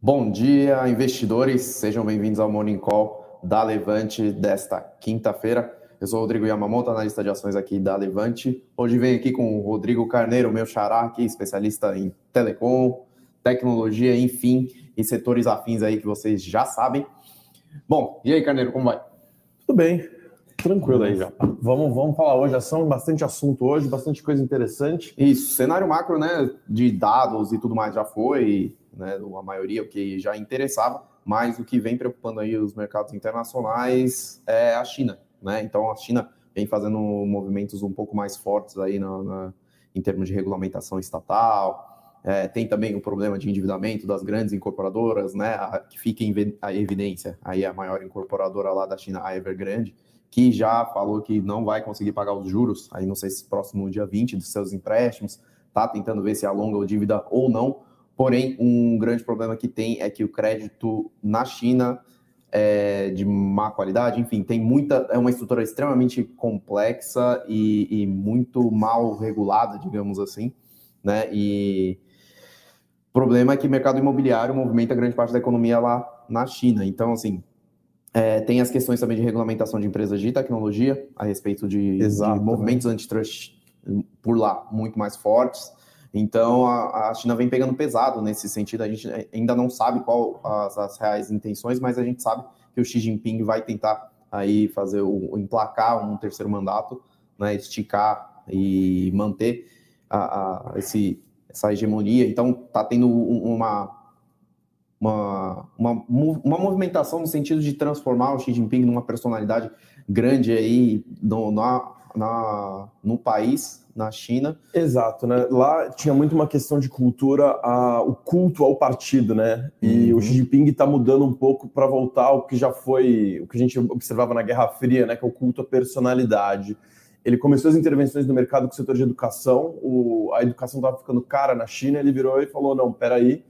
Bom dia, investidores. Sejam bem-vindos ao Morning Call da Levante desta quinta-feira. Eu sou o Rodrigo Yamamoto, analista de ações aqui da Levante. Hoje venho aqui com o Rodrigo Carneiro, meu xará aqui, especialista em telecom, tecnologia, enfim, e setores afins aí que vocês já sabem. Bom, e aí, Carneiro, como vai? Tudo bem, tranquilo aí já. Vamos, vamos falar hoje, ação, bastante assunto hoje, bastante coisa interessante. Isso, cenário macro, né, de dados e tudo mais já foi, né, a maioria, o que já interessava, mas o que vem preocupando aí os mercados internacionais é a China, né? Então a China vem fazendo movimentos um pouco mais fortes aí na, na em termos de regulamentação estatal. É, tem também o problema de endividamento das grandes incorporadoras, né? A, que fica em a evidência aí a maior incorporadora lá da China, a Evergrande, que já falou que não vai conseguir pagar os juros, aí não sei se próximo dia 20 dos seus empréstimos, tá tentando ver se alonga a dívida ou não, Porém, um grande problema que tem é que o crédito na China é de má qualidade, enfim, tem muita, é uma estrutura extremamente complexa e, e muito mal regulada, digamos assim, né? E o problema é que o mercado imobiliário movimenta grande parte da economia lá na China. Então, assim, é, tem as questões também de regulamentação de empresas de tecnologia a respeito de, de movimentos antitrust por lá muito mais fortes. Então a, China vem pegando pesado nesse sentido. A gente ainda não sabe qual as, as, reais intenções, mas a gente sabe que o Xi Jinping vai tentar aí fazer o, o emplacar um terceiro mandato, né, esticar e manter a, a, esse, essa hegemonia. Então está tendo uma, uma, uma, uma movimentação no sentido de transformar o Xi Jinping numa personalidade grande aí no, na, na, no país, na China. Exato, né? Lá tinha muito uma questão de cultura, a, o culto ao partido, né? E uhum. o Xi Jinping está mudando um pouco para voltar ao que já foi, o que a gente observava na Guerra Fria, né? Que é o culto à personalidade. Ele começou as intervenções no mercado com o setor de educação, o, a educação estava ficando cara na China, ele virou e falou: não, peraí,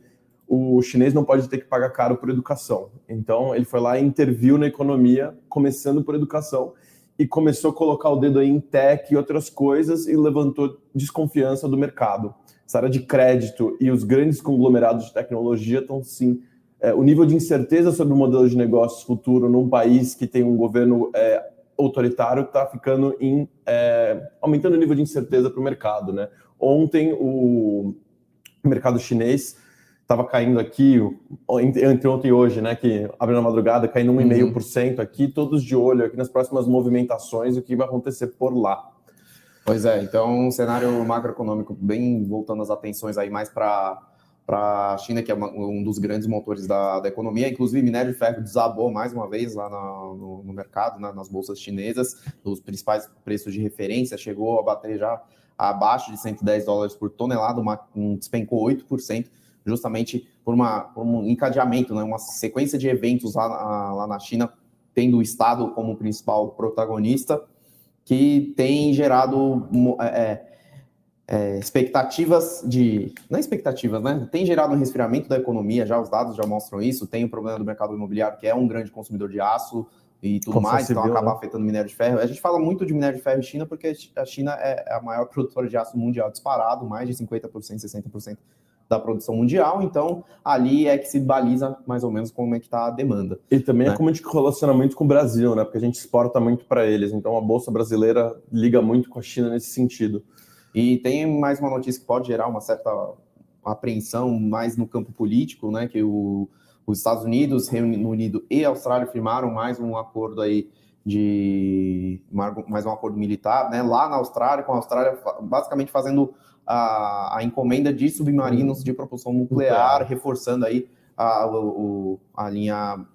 o chinês não pode ter que pagar caro por educação. Então, ele foi lá e interviu na economia, começando por educação e começou a colocar o dedo em tech e outras coisas e levantou desconfiança do mercado. Essa área de crédito e os grandes conglomerados de tecnologia estão sim. É, o nível de incerteza sobre o modelo de negócios futuro num país que tem um governo é, autoritário está ficando em é, aumentando o nível de incerteza para o mercado, né? Ontem o mercado chinês estava caindo aqui, entre ontem e hoje, né, que abre na madrugada, caindo 1,5% uhum. aqui, todos de olho aqui nas próximas movimentações, o que vai acontecer por lá. Pois é, então um cenário macroeconômico bem voltando as atenções aí mais para para a China, que é uma, um dos grandes motores da, da, economia. Inclusive, minério de ferro desabou mais uma vez lá no, no mercado, né, nas bolsas chinesas. Os principais preços de referência chegou a bater já abaixo de 110 dólares por tonelada, uma, um, despencou 8% justamente por, uma, por um encadeamento, né, uma sequência de eventos lá, lá na China, tendo o Estado como principal protagonista, que tem gerado é, é, é, expectativas de. Não é expectativas, né? Tem gerado um resfriamento da economia, já os dados já mostram isso. Tem o problema do mercado imobiliário, que é um grande consumidor de aço e tudo Como mais, então viu, acaba né? afetando o minério de ferro. A gente fala muito de minério de ferro em China porque a China é a maior produtora de aço mundial disparado, mais de 50%, 60% da produção mundial, então ali é que se baliza mais ou menos como é que está a demanda. E também é né? é como a gente relacionamento com o Brasil, né? Porque a gente exporta muito para eles, então a bolsa brasileira liga muito com a China nesse sentido. E tem mais uma notícia que pode gerar uma certa apreensão mais no campo político, né? Que o, os Estados Unidos, Reino Unido e Austrália firmaram mais um acordo aí de mais um acordo militar, né? Lá na Austrália, com a Austrália basicamente fazendo a, a encomenda de submarinos de propulsão nuclear, reforçando aí a, o, a linha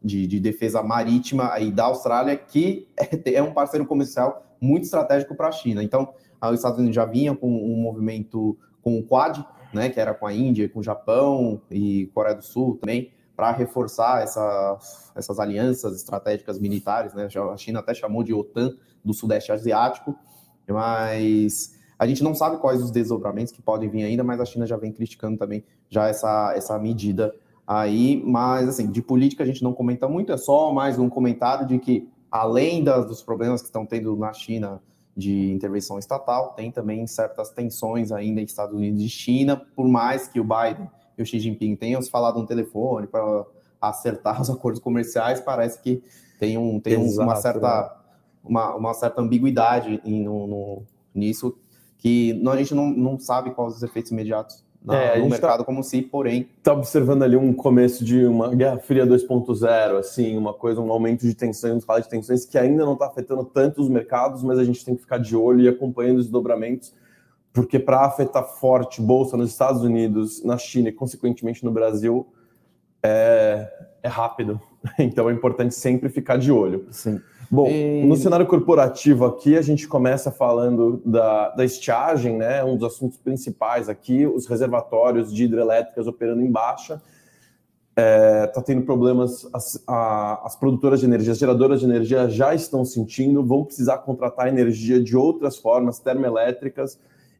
de, de, defesa marítima aí da Austrália, que é, é um parceiro comercial muito estratégico para a China. Então, os Estados Unidos já vinha com um movimento com o Quad, né, que era com a Índia, com o Japão e Coreia do Sul também, para reforçar essa, essas alianças estratégicas militares. Né? A China até chamou de OTAN do Sudeste Asiático, mas a gente não sabe quais os desdobramentos que podem vir ainda, mas a China já vem criticando também já essa, essa medida aí. Mas, assim, de política a gente não comenta muito, é só mais um comentário de que, além das, dos problemas que estão tendo na China de intervenção estatal, tem também certas tensões ainda em Estados Unidos e China, por mais que o Biden e o Xi Jinping tenham se falado no telefone para acertar os acordos comerciais, parece que tem, um, tem Exato, uma, certa, né? uma, uma certa ambiguidade em, no, no, nisso, que a gente não, não sabe quais os efeitos imediatos na, é, no mercado tá, como se, porém. Está observando ali um começo de uma Guerra Fria 2.0, assim, uma coisa, um aumento de tensões, escala de tensões que ainda não está afetando tanto os mercados, mas a gente tem que ficar de olho e acompanhando os dobramentos, porque para afetar forte bolsa nos Estados Unidos, na China e, consequentemente, no Brasil, é, é rápido. Então é importante sempre ficar de olho. Sim. Bom, e... no cenário corporativo aqui, a gente começa falando da, da estiagem, né? Um dos assuntos principais aqui, os reservatórios de hidrelétricas operando em baixa. Está é, tá tendo problemas, as, a, as produtoras de energia, as geradoras de energia já estão sentindo, vão precisar contratar energia de outras formas, termoelétricas,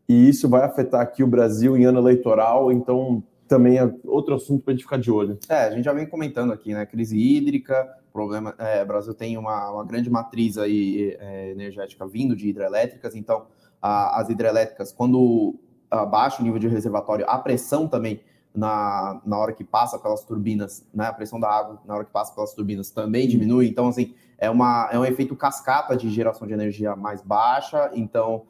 e isso vai afetar aqui o Brasil em ano eleitoral, então também é outro assunto para a gente ficar de olho. É, a gente já vem comentando aqui, né? Crise hídrica, problema. É, o Brasil tem uma, uma grande matriz aí é, energética vindo de hidrelétricas, então a, as hidrelétricas, quando abaixa o nível de reservatório, a pressão também na, na hora que passa pelas turbinas, né? A pressão da água na hora que passa pelas turbinas também diminui. Então, assim, é, uma, é um efeito cascata de geração de energia mais baixa. Então,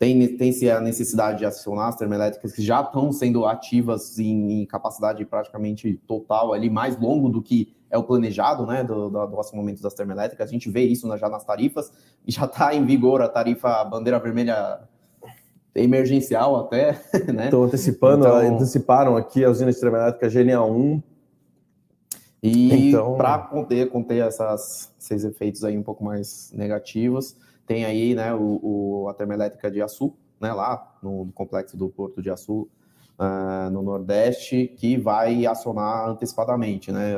tem, tem-se a necessidade de acionar as termoelétricas que já estão sendo ativas em, em, capacidade praticamente total ali, mais longo do que é o planejado, né, do, do, do acionamento das termoelétricas. A gente vê isso já nas tarifas, e já está em vigor a tarifa bandeira vermelha emergencial até, né? Estão antecipando, então, anteciparam aqui a usina de termoelétrica GNA 1. E então... para conter, conter essas, esses efeitos aí um pouco mais negativos, tem aí né, o, o, a termoelétrica de Açu, né, lá no, no complexo do Porto de Açu, uh, no Nordeste, que vai acionar antecipadamente, né,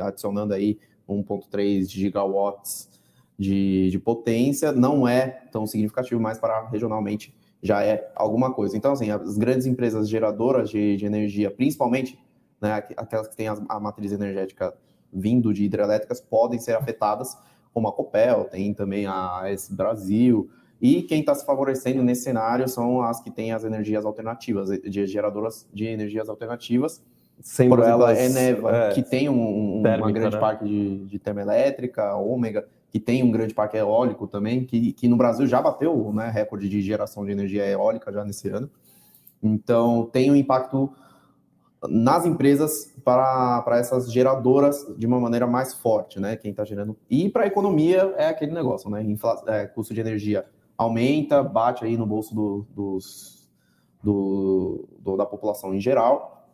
adicionando aí 1,3 gigawatts de, de potência. Não é tão significativo, mas para regionalmente já é alguma coisa. Então, assim, as grandes empresas geradoras de, de energia, principalmente né, aquelas que têm a, a matriz energética vindo de hidrelétricas, podem ser afetadas como a Copel, tem também a AES Brasil, e quem está se favorecendo nesse cenário são as que têm as energias alternativas, de geradoras de energias alternativas. Sendo Por exemplo, elas, a Eneva, é, que tem um, um, térmica, uma grande né? parque de, de termoelétrica, Ômega, que tem um grande parque eólico também, que, que no Brasil já bateu né, recorde de geração de energia eólica já nesse ano. Então, tem um impacto nas empresas para, essas geradoras de uma maneira mais forte, né? Quem está gerando. E para a economia é aquele negócio, né? Infla, é, custo de energia aumenta, bate aí no bolso do, dos, do, do, da população em geral.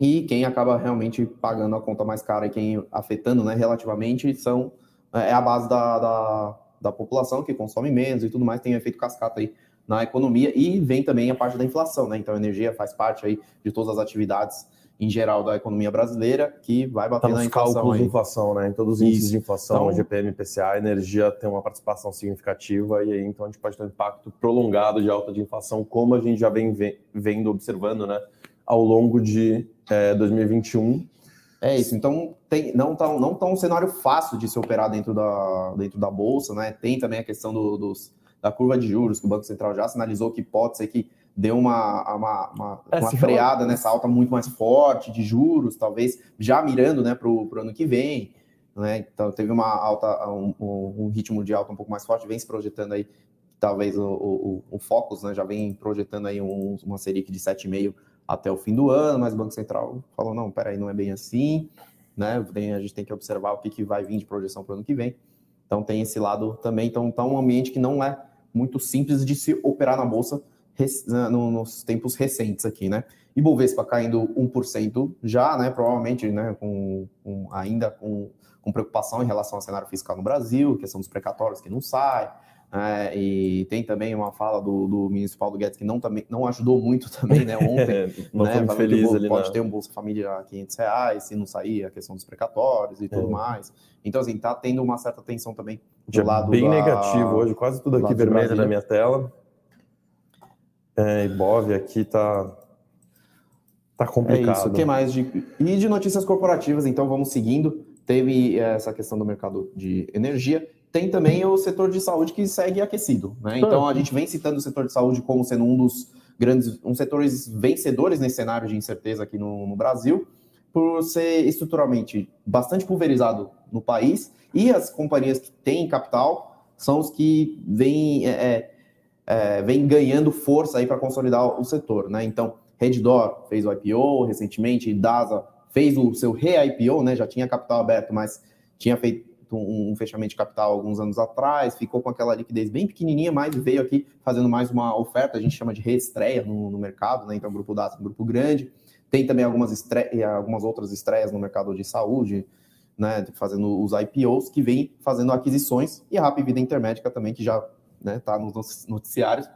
E quem acaba realmente pagando a conta mais cara e quem afetando né, relativamente são é, é a base da, da, da população que consome menos e tudo mais, tem um efeito cascata aí na economia e vem também a parte da inflação, né? Então a energia faz parte aí de todas as atividades em geral da economia brasileira que vai bater tá na inflação. cálculos de inflação, né? Em todos os índices de inflação, então, GPM, PCA, a energia tem uma participação significativa e aí então a gente pode ter um impacto prolongado de alta de inflação, como a gente já vem vendo, observando, né? Ao longo de é, 2021. É isso. Então tem, não tá, não tá um cenário fácil de se operar dentro da, dentro da bolsa, né? Tem também a questão do, dos da curva de juros, que o Banco Central já sinalizou que pode ser que deu uma, uma, uma, é, uma freada nessa alta muito mais forte de juros, talvez já mirando né, para o ano que vem. Né? Então teve uma alta, um, um, ritmo de alta um pouco mais forte, vem se projetando aí, talvez o, o, o Focus né, já vem projetando aí um, uma Selic de 7,5 até o fim do ano, mas o Banco Central falou, não, peraí, não é bem assim, né? Tem, a gente tem que observar o que, que vai vir de projeção para o ano que vem. Então tem esse lado também, então tá um ambiente que não é muito simples de se operar na bolsa nos tempos recentes aqui, né? E Bovespa caindo 1% já, né? Provavelmente, né? Com, com ainda com, com, preocupação em relação ao cenário fiscal no Brasil, questão dos precatórios que não sai. É, e tem também uma fala do, do ministro Paulo Guedes que não, também, não ajudou muito também, né? Ontem, não né? Feliz ali, pode ter um Bolsa Família a 500 reais, se não sair a questão dos precatórios e tudo é. mais. Então, assim, tá tendo uma certa tensão também do lado bem da... negativo hoje, quase tudo aqui vermelho na minha tela. É, Ibov aqui tá tá complicado. É isso. O que mais de e de notícias corporativas, então vamos seguindo. Teve essa questão do mercado de energia, tem também o setor de saúde que segue aquecido, né? Então a gente vem citando o setor de saúde como sendo um dos grandes, uns setores vencedores nesse cenário de incerteza aqui no, no Brasil, por ser estruturalmente bastante pulverizado no país, e as companhias que têm capital são os que vêm, é, é, vêm ganhando força aí para consolidar o setor, né? Então, Redditor fez o IPO recentemente, Dasa fez o seu re-IPO, né? Já tinha capital aberto, mas tinha feito um, fechamento de capital alguns anos atrás, ficou com aquela liquidez bem pequenininha, mas veio aqui fazendo mais uma oferta, a gente chama de reestreia no, no mercado, né? Então, grupo Dasa é um grupo grande. Tem também algumas, estre... algumas outras estreias no mercado de saúde, né? Fazendo os IPOs, que vem fazendo aquisições, e a Rappi Vida Intermédica também, que já né, tá nos noticiários,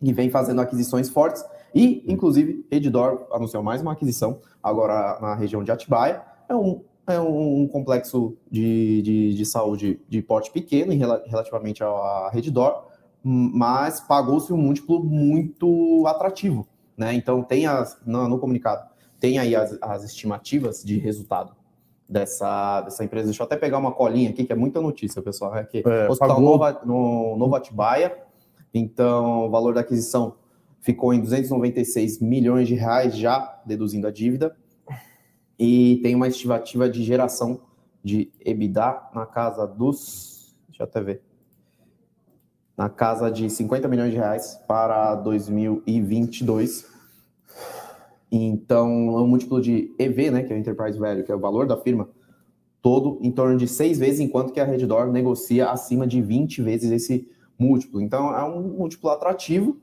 e vem fazendo aquisições fortes. E, inclusive, Redditor anunciou mais uma aquisição agora na região de Atibaia. É um é um, complexo de, de, de, saúde de porte pequeno em, relativamente à Reddor, mas pagou-se um múltiplo muito atrativo. Né? Então, tem as, no, no comunicado, tem aí as, as, estimativas de resultado dessa, dessa empresa. Deixa eu até pegar uma colinha aqui, que é muita notícia, pessoal. É que é, Hospital pagou... Nova, no Novo Atibaia, então o valor da aquisição ficou em 296 milhões de reais já, deduzindo a dívida e tem uma estimativa de geração de EBITDA na casa dos. Deixa eu até ver. Na casa de 50 milhões de reais para 2022. Então, é um múltiplo de EV, né, que é o Enterprise Value, que é o valor da firma, todo em torno de seis vezes, enquanto que a Redditor negocia acima de 20 vezes esse múltiplo. Então, é um múltiplo atrativo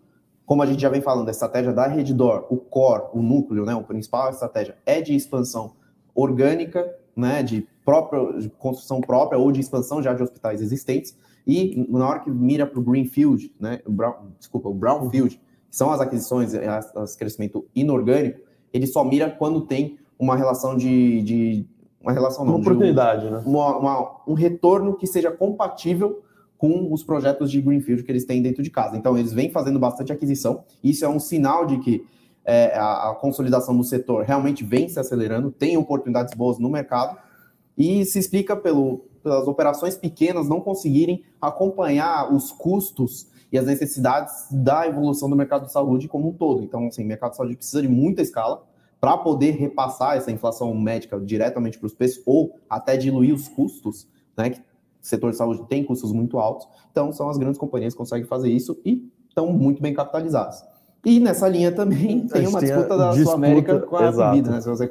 como a gente já vem falando, a estratégia da Redditor, o core, o núcleo, né, o principal estratégia é de expansão orgânica, né, de própria de construção própria ou de expansão já de hospitais existentes. E na hora que mira para o Greenfield, né, o brown, desculpa, o Brownfield, são as aquisições, as, as crescimento inorgânico, ele só mira quando tem uma relação de, de uma relação não, uma oportunidade, um, né? Uma, uma, um retorno que seja compatível com os projetos de Greenfield que eles têm dentro de casa. Então, eles vêm fazendo bastante aquisição. Isso é um sinal de que é, a, a, consolidação do setor realmente vem se acelerando, tem oportunidades boas no mercado, e se explica pelo, pelas operações pequenas não conseguirem acompanhar os custos e as necessidades da evolução do mercado de saúde como um todo. Então, assim, o mercado de saúde precisa de muita escala para poder repassar essa inflação médica diretamente para os preços ou até diluir os custos, né, que setor de saúde tem custos muito altos, então são as grandes companhias que conseguem fazer isso e estão muito bem capitalizadas. E nessa linha também tem uma disputa da disputa, Sul América com a vida, né? Se você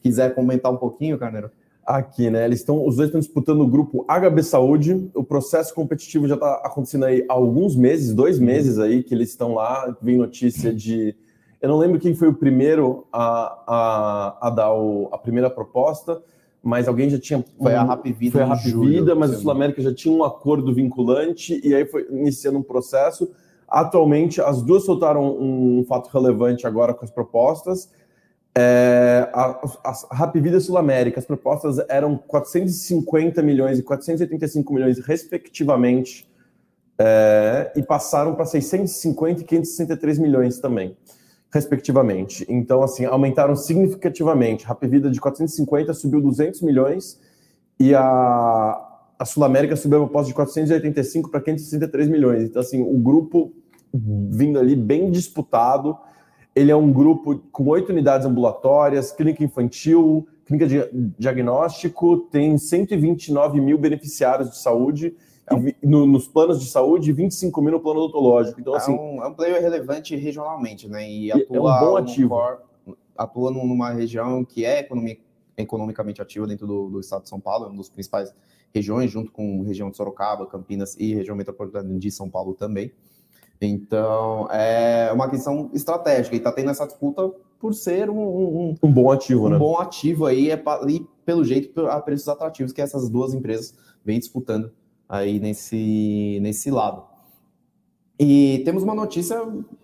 quiser comentar um pouquinho, Carneiro. Aqui, né? Eles estão, os dois estão disputando o grupo HB Saúde. O processo competitivo já está acontecendo aí há alguns meses, dois uhum. meses aí que eles estão lá. Vem notícia de, eu não lembro quem foi o primeiro a, a, a dar o, a primeira proposta, mas alguém já tinha. Foi a Rap Vida. Foi a Rap Vida, mas o Sul América já tinha um acordo vinculante e aí foi iniciando um processo. Atualmente, as duas soltaram um fato relevante agora com as propostas. É, a, a, a Rap Vida Sul América, as propostas eram 450 milhões e 485 milhões, respectivamente, é, e passaram para 650 e 563 milhões também respectivamente. Então, assim, aumentaram significativamente. Rap Vida de 450 subiu 200 milhões e a, a Sul América subiu a proposta de 485 para 563 milhões. Então, assim, o grupo vindo ali bem disputado. Ele é um grupo com oito unidades ambulatórias, clínica infantil, clínica de diagnóstico, tem 129 mil beneficiários de saúde é no, nos planos de saúde e 25 mil no plano odontológico. Então, assim, é, um, é um player relevante regionalmente, né? E atua, é um bom ativo. atua numa região que é economicamente ativa dentro do, do, estado de São Paulo, é uma das principais regiões, junto com a região de Sorocaba, Campinas e região metropolitana de São Paulo também. Então, é uma questão estratégica e está tendo essa disputa por ser um, um, um bom ativo, um né? Bom ativo aí, é, e pelo jeito, a preços atrativos que essas duas empresas vêm disputando aí nesse, nesse lado. E temos uma notícia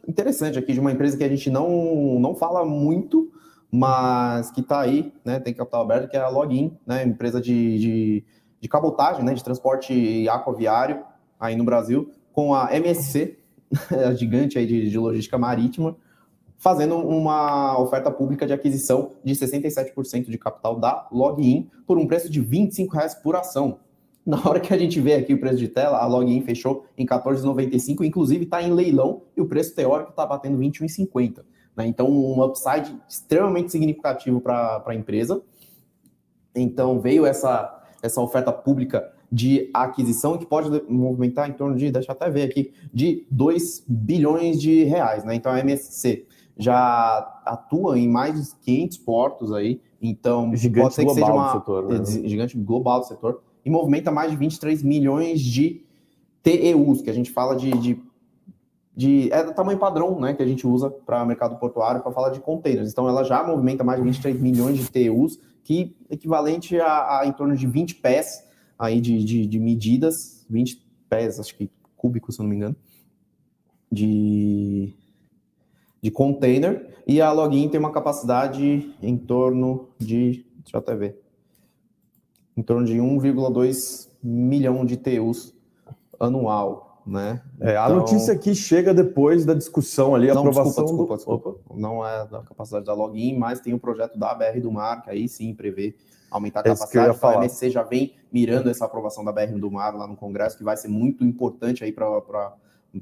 interessante aqui de uma empresa que a gente não, não fala muito, mas que está aí, né, tem capital aberto, que é a Login, né, empresa de, de, de cabotagem, né, de transporte aquaviário aí no Brasil, com a MSC, gigante aí de, de logística marítima, fazendo uma oferta pública de aquisição de 67% de capital da Login por um preço de 25 reais por ação. Na hora que a gente vê aqui o preço de tela, a login fechou em 14,95, inclusive está em leilão e o preço teórico está batendo 21,50. Né? Então, um upside extremamente significativo para a empresa. Então, veio essa, essa oferta pública de aquisição que pode movimentar em torno de, deixa eu até ver aqui, de 2 bilhões de reais. Né? Então, a MSC já atua em mais de 500 portos aí, então gigante pode ser que seja uma setor, né? gigante global do setor e movimenta mais de 23 milhões de TEUs, que a gente fala de, de, de é do tamanho padrão, né, que a gente usa para mercado portuário para falar de containers. Então ela já movimenta mais de 23 milhões de TEUs, que equivalente a, a em torno de 20 pés aí de, de, de medidas, 20 pés, acho que cúbicos, se eu não me engano, de de container e a login tem uma capacidade em torno de, deixa eu até ver, em torno de 1,2 milhão de TUs anual, né? É, a então... notícia aqui chega depois da discussão ali, a não, aprovação desculpa, desculpa, desculpa. Não é da capacidade da login, mas tem o um projeto da BR do Mar, que aí sim prevê aumentar a capacidade. Então, a MSC já vem mirando essa aprovação da BR do Mar lá no Congresso, que vai ser muito importante aí para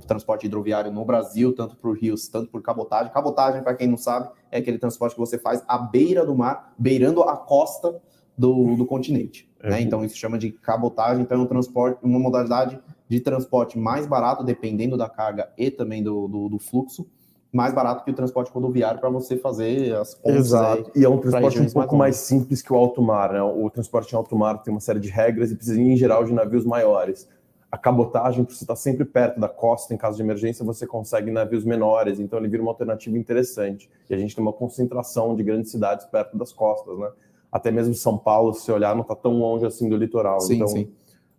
transporte hidroviário no Brasil, tanto por rios, tanto por cabotagem. Cabotagem, para quem não sabe, é aquele transporte que você faz à beira do mar, beirando a costa do, do continente. É. Né? Então, isso chama de cabotagem. Então, é um transporte, uma modalidade de transporte mais barato, dependendo da carga e também do, do, do fluxo, mais barato que o transporte rodoviário para você fazer as pontes. Exato. e é um transporte um pouco mais, mais simples que o alto mar. Né? O transporte em alto mar tem uma série de regras e precisa, em geral, de navios maiores a cabotagem, por você estar sempre perto da costa em caso de emergência, você consegue navios menores, então ele vira uma alternativa interessante. E a gente tem uma concentração de grandes cidades perto das costas, né? Até mesmo São Paulo, se olhar, não está tão longe assim do litoral. Sim, então, sim.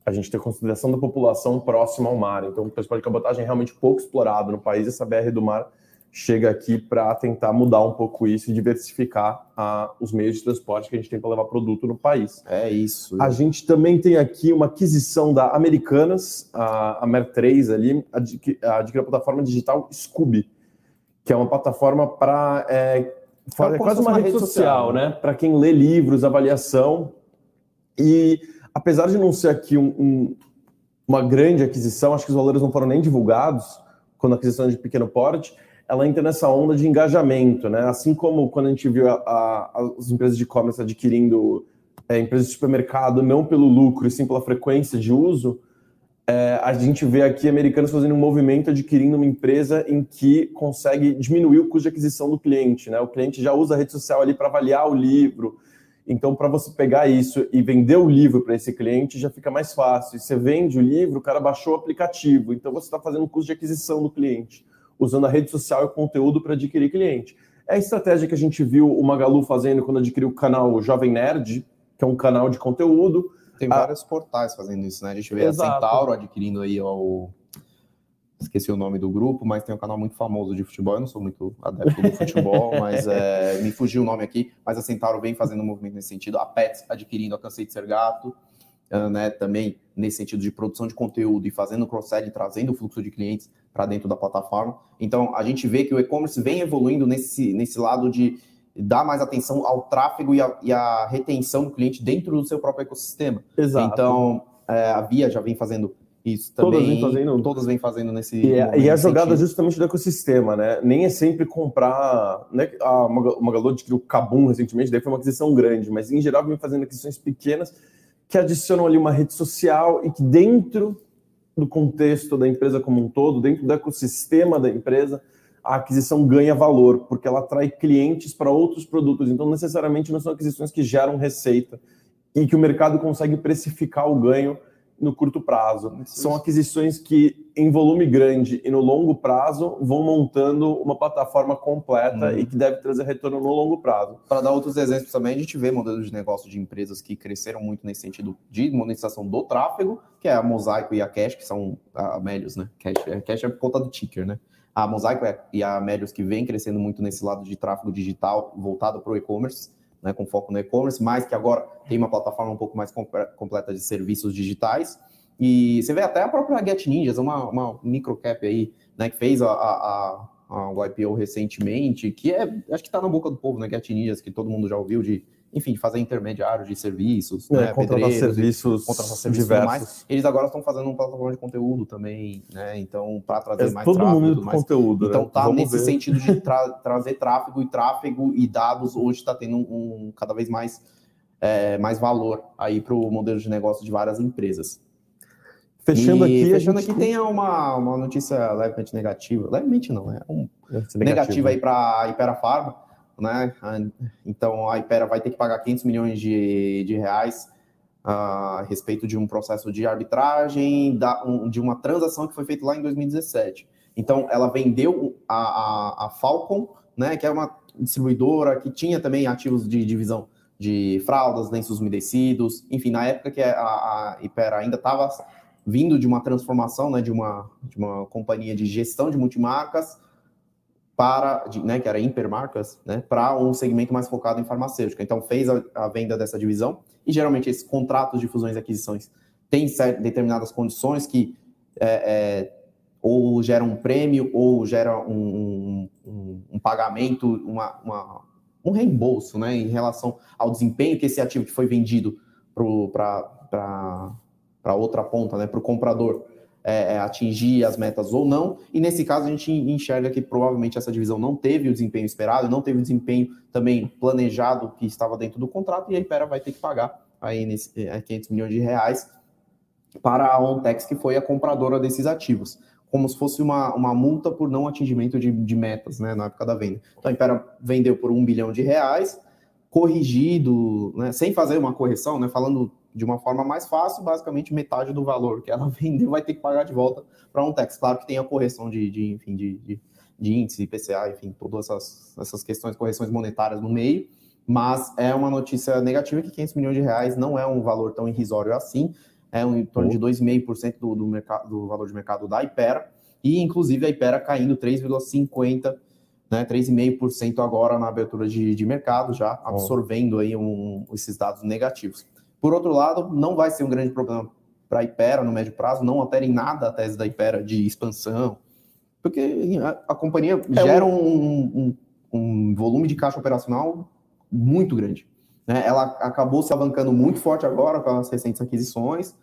a gente tem consideração da população próxima ao mar. Então, o transporte de cabotagem é realmente pouco explorado no país. Essa BR do mar chega aqui para tentar mudar um pouco isso e diversificar uh, os meios de transporte que a gente tem para levar produto no país. É isso. A gente também tem aqui uma aquisição da Americanas, a, a Mer3 ali, adquiriu a plataforma digital Scooby, que é uma plataforma para é, é quase uma, uma rede social, social né? Para quem lê livros, avaliação. E apesar de não ser aqui um, um, uma grande aquisição, acho que os valores não foram nem divulgados quando a aquisição é de pequeno porte ela entra nessa onda de engajamento, né? Assim como quando a gente viu a, a, as empresas de e-commerce adquirindo é, empresas de supermercado não pelo lucro e sim pela frequência de uso, é, a gente vê aqui americanos fazendo um movimento adquirindo uma empresa em que consegue diminuir o custo de aquisição do cliente, né? O cliente já usa a rede social ali para avaliar o livro. Então, para você pegar isso e vender o livro para esse cliente, já fica mais fácil. Você vende o livro, o cara baixou o aplicativo. Então, você está fazendo um custo de aquisição do cliente usando a rede social e o conteúdo para adquirir cliente. É a estratégia que a gente viu o Magalu fazendo quando adquiriu o canal Jovem Nerd, que é um canal de conteúdo. Tem vários ah, portais fazendo isso, né? A gente vê Exato. a Centauro adquirindo aí o. Esqueci o nome do grupo, mas tem um canal muito famoso de futebol. Eu não sou muito adepto do futebol, mas é, me fugiu o nome aqui. Mas a Centauro vem fazendo um movimento nesse sentido. A Pets adquirindo a Cansei de Ser Gato. Ah, né, também nesse sentido de produção de conteúdo e fazendo cross-selling, trazendo o fluxo de clientes para dentro da plataforma. Então, a gente vê que o e-commerce vem evoluindo nesse, nesse lado de dar mais atenção ao tráfego e a, e a retenção do cliente dentro do seu próprio ecossistema. Exato. Então, é, a Via já vem fazendo isso também. Todas vêm fazendo, todas vêm fazendo nesse. E, é, e é a jogada sentido. justamente do ecossistema, né? Nem é sempre comprar. Né? A Magalu adquiriu o Kabum recentemente, daí foi uma aquisição grande, mas em geral vem fazendo aquisições pequenas que adicionam ali uma rede social e que dentro do contexto da empresa como um todo, dentro do ecossistema da empresa, a aquisição ganha valor, porque ela atrai clientes para outros produtos. Então, necessariamente, não são aquisições que geram receita e que o mercado consegue precificar o ganho no curto prazo. São aquisições que, em volume grande e no longo prazo, vão montando uma plataforma completa uhum. e que deve trazer retorno no longo prazo. Para dar outros exemplos também, a gente vê modelos de negócio de empresas que cresceram muito nesse sentido de monetização do tráfego, que é a Mosaico e a Cash, que são a Melios, né? Cash, é, Cash é por conta do ticker, né? A Mosaico e a Melios que vem crescendo muito nesse lado de tráfego digital voltado para o e-commerce né, com foco no e-commerce, mas que agora tem uma plataforma um pouco mais completa de serviços digitais. E você vê até a própria Get Ninjas, uma, uma microcap aí, né, que fez a, a, a, a IPO recentemente, que é, acho que está na boca do povo, né, Get Ninjas, que todo mundo já ouviu de enfim, fazer intermediário de serviços, é, né, contratar serviços, contratar serviços diversos. Mais. Eles agora estão fazendo um plataforma de conteúdo também, né? Então, para trazer é, mais todo tráfego. Todo mundo mais. conteúdo. Então, né? tá Vamos nesse ver. sentido de tra trazer tráfego e tráfego e dados hoje está tendo um, um, cada vez mais, é, mais valor aí para o modelo de negócio de várias empresas. Fechando e, aqui. Fechando gente... aqui, tem uma, uma notícia levemente negativa. Levemente não, é um negativa aí para a Ipera Pharma, né? Então a Ipera vai ter que pagar 500 milhões de, de reais a respeito de um processo de arbitragem da, um, de uma transação que foi feita lá em 2017. Então ela vendeu a, a, a Falcon, né? Que é uma distribuidora que tinha também ativos de divisão de fraldas, lenços umedecidos, enfim, na época que a, a Ipera ainda estava vindo de uma transformação, né, de uma, de uma companhia de gestão de multimarcas para, né, que era hipermarcas, né, para um segmento mais focado em farmacêutica. Então fez a, a, venda dessa divisão e geralmente esses contratos de fusões e aquisições têm certas, determinadas condições que é, é, ou geram um prêmio ou gera um, um, um pagamento, uma, uma, um reembolso, né, em relação ao desempenho que esse ativo que foi vendido para para outra ponta, né, para o comprador é, é, atingir as metas ou não. E nesse caso a gente enxerga que provavelmente essa divisão não teve o desempenho esperado, não teve o desempenho também planejado que estava dentro do contrato e a Impera vai ter que pagar aí nesse, é, 500 milhões de reais para a Ontex, que foi a compradora desses ativos, como se fosse uma, uma multa por não atingimento de, de metas né, na época da venda. Então a Impera vendeu por um bilhão de reais, corrigido, né, sem fazer uma correção, né, falando de uma forma mais fácil, basicamente metade do valor que ela vendeu vai ter que pagar de volta para um tax. Claro que tem a correção de, de enfim, de, de, de índice, IPCA, enfim, todas essas, essas questões, correções monetárias no meio, mas é uma notícia negativa que 500 milhões de reais não é um valor tão irrisório assim, é um, em torno de 2,5% do, do, mercado, do valor de mercado da Ipera, e inclusive a Ipera caindo 3,50%, né, 3,5% agora na abertura de, de mercado, já absorvendo aí um, esses dados negativos. Por outro lado, não vai ser um grande problema para a Ipera no médio prazo, não altera em nada a tese da Ipera de expansão, porque a, companhia é gera um, um, um, volume de caixa operacional muito grande. Né? Ela acabou se alavancando muito forte agora com as recentes aquisições,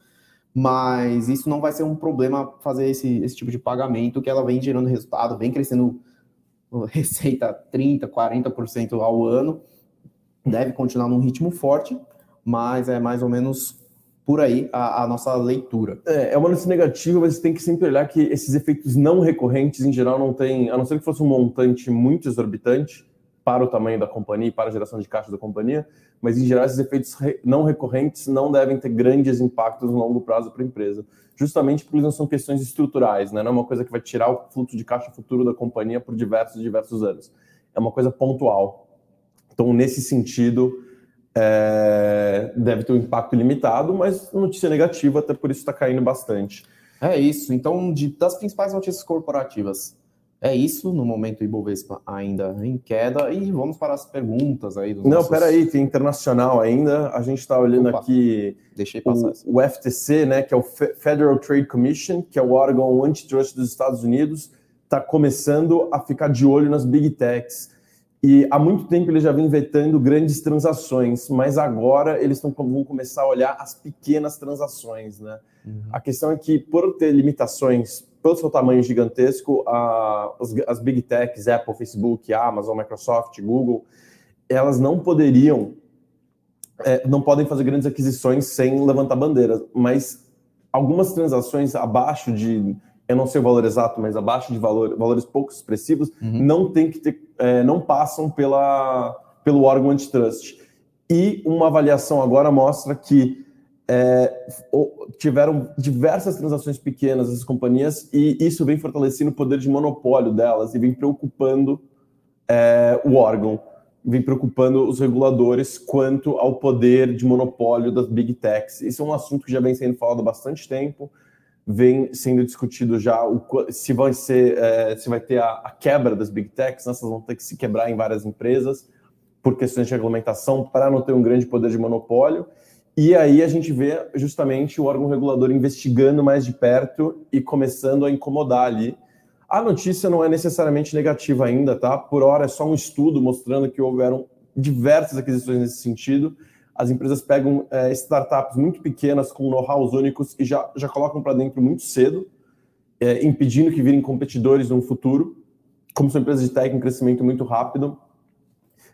mas isso não vai ser um problema fazer esse, esse tipo de pagamento, que ela vem gerando resultado, vem crescendo receita 30%, 40% ao ano, deve continuar num ritmo forte, mas é mais ou menos por aí a, a, nossa leitura. É, é uma notícia negativa, mas tem que sempre olhar que esses efeitos não recorrentes, em geral, não tem, a não ser que fosse um montante muito exorbitante para o tamanho da companhia e para a geração de caixa da companhia, mas em geral esses efeitos não recorrentes não devem ter grandes impactos no longo prazo para a empresa, justamente porque não são questões estruturais, né? não é uma coisa que vai tirar o fluxo de caixa futuro da companhia por diversos diversos anos. É uma coisa pontual. Então, nesse sentido, é, deve ter um impacto limitado, mas notícia negativa, até por isso está caindo bastante. É isso. Então, de, das principais notícias corporativas, é isso. No momento, o Ibovespa ainda em queda. E vamos para as perguntas aí. Não, nossos... peraí, tem internacional ainda. A gente está olhando Opa, aqui deixei passar o, o, FTC, né, que é o Federal Trade Commission, que é o órgão antitrust dos Estados Unidos, está começando a ficar de olho nas big techs. E há muito tempo ele já vem vetando grandes transações, mas agora eles tão, vão começar a olhar as pequenas transações, né? Uhum. A questão é que, por ter limitações pelo seu tamanho gigantesco, a, as, as big techs, Apple, Facebook, Amazon, Microsoft, Google, elas não poderiam, é, não podem fazer grandes aquisições sem levantar bandeira, mas algumas transações abaixo de eu não sei o valor exato, mas abaixo de valor, valores pouco expressivos, uhum. não tem que ter, é, não passam pela, pelo órgão antitrust. E uma avaliação agora mostra que é, tiveram diversas transações pequenas essas companhias e isso vem fortalecendo o poder de monopólio delas e vem preocupando é, o órgão, vem preocupando os reguladores quanto ao poder de monopólio das big techs. Isso é um assunto que já vem sendo falado há bastante tempo vem sendo discutido já o, se vai ser é, se vai ter a, a, quebra das big techs, né? essas vão ter que se quebrar em várias empresas por questões de regulamentação para não ter um grande poder de monopólio. E aí a gente vê justamente o órgão regulador investigando mais de perto e começando a incomodar ali. A notícia não é necessariamente negativa ainda, tá? Por hora é só um estudo mostrando que houveram diversas aquisições nesse sentido. As empresas pegam é, startups muito pequenas com know-hows únicos e já, já colocam para dentro muito cedo, é, impedindo que virem competidores no futuro. Como são empresas de tech em crescimento muito rápido,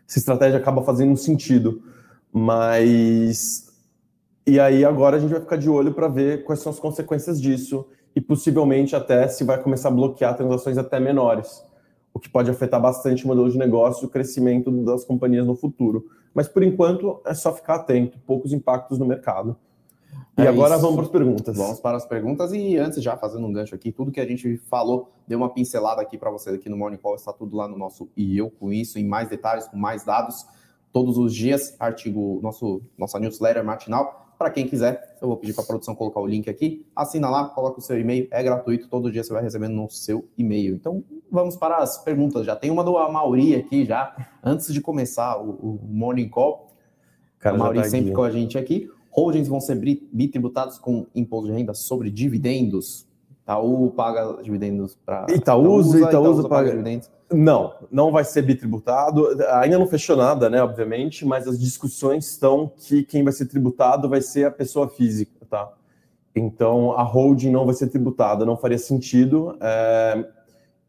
essa estratégia acaba fazendo sentido. Mas. E aí agora a gente vai ficar de olho para ver quais são as consequências disso e possivelmente até se vai começar a bloquear transações até menores, o que pode afetar bastante o modelo de negócio e o crescimento das companhias no futuro. Mas por enquanto é só ficar atento, poucos impactos no mercado. E é agora isso. vamos para as perguntas. Vamos para as perguntas e antes já fazendo um gancho aqui, tudo que a gente falou, deu uma pincelada aqui para vocês aqui no Morning Call, está tudo lá no nosso e eu com isso, em mais detalhes, com mais dados, todos os dias, artigo, nosso nossa newsletter matinal. Para quem quiser, eu vou pedir para a produção colocar o link aqui, assina lá, coloca o seu e-mail, é gratuito, todo dia você vai recebendo no seu e-mail. Então, vamos para as perguntas. Já tem uma do Mauri aqui já, antes de começar o, o Morning Call. Cara, a Mauri tá sempre com a gente aqui. Holdings vão ser bitributados com imposto de renda sobre dividendos. Itaú paga dividendos para. Itaúsa, Itaúsa, Itaúsa paga, paga dividendos. Não, não vai ser bitributado. Ainda não fechou nada, né? Obviamente, mas as discussões estão que quem vai ser tributado vai ser a pessoa física, tá? Então a holding não vai ser tributada, não faria sentido. É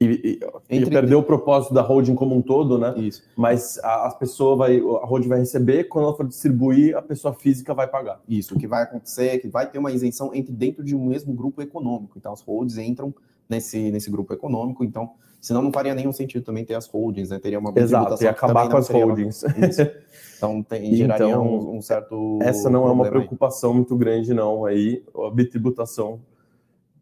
e, e, Entre... perdeu o propósito da holding como um todo, né? Isso. Mas a, a, pessoa vai, a holding vai receber, quando ela for distribuir, a pessoa física vai pagar. Isso, o que vai acontecer é que vai ter uma isenção entre dentro de um mesmo grupo econômico. Então, as holdings entram nesse, nesse grupo econômico, então, senão não faria nenhum sentido também ter as holdings, né? Teria uma Exato, e acabar com as holdings. Uma... Então, tem, geraria então, um, um, certo. Essa não é uma preocupação aí. muito grande, não. Aí, a bitributação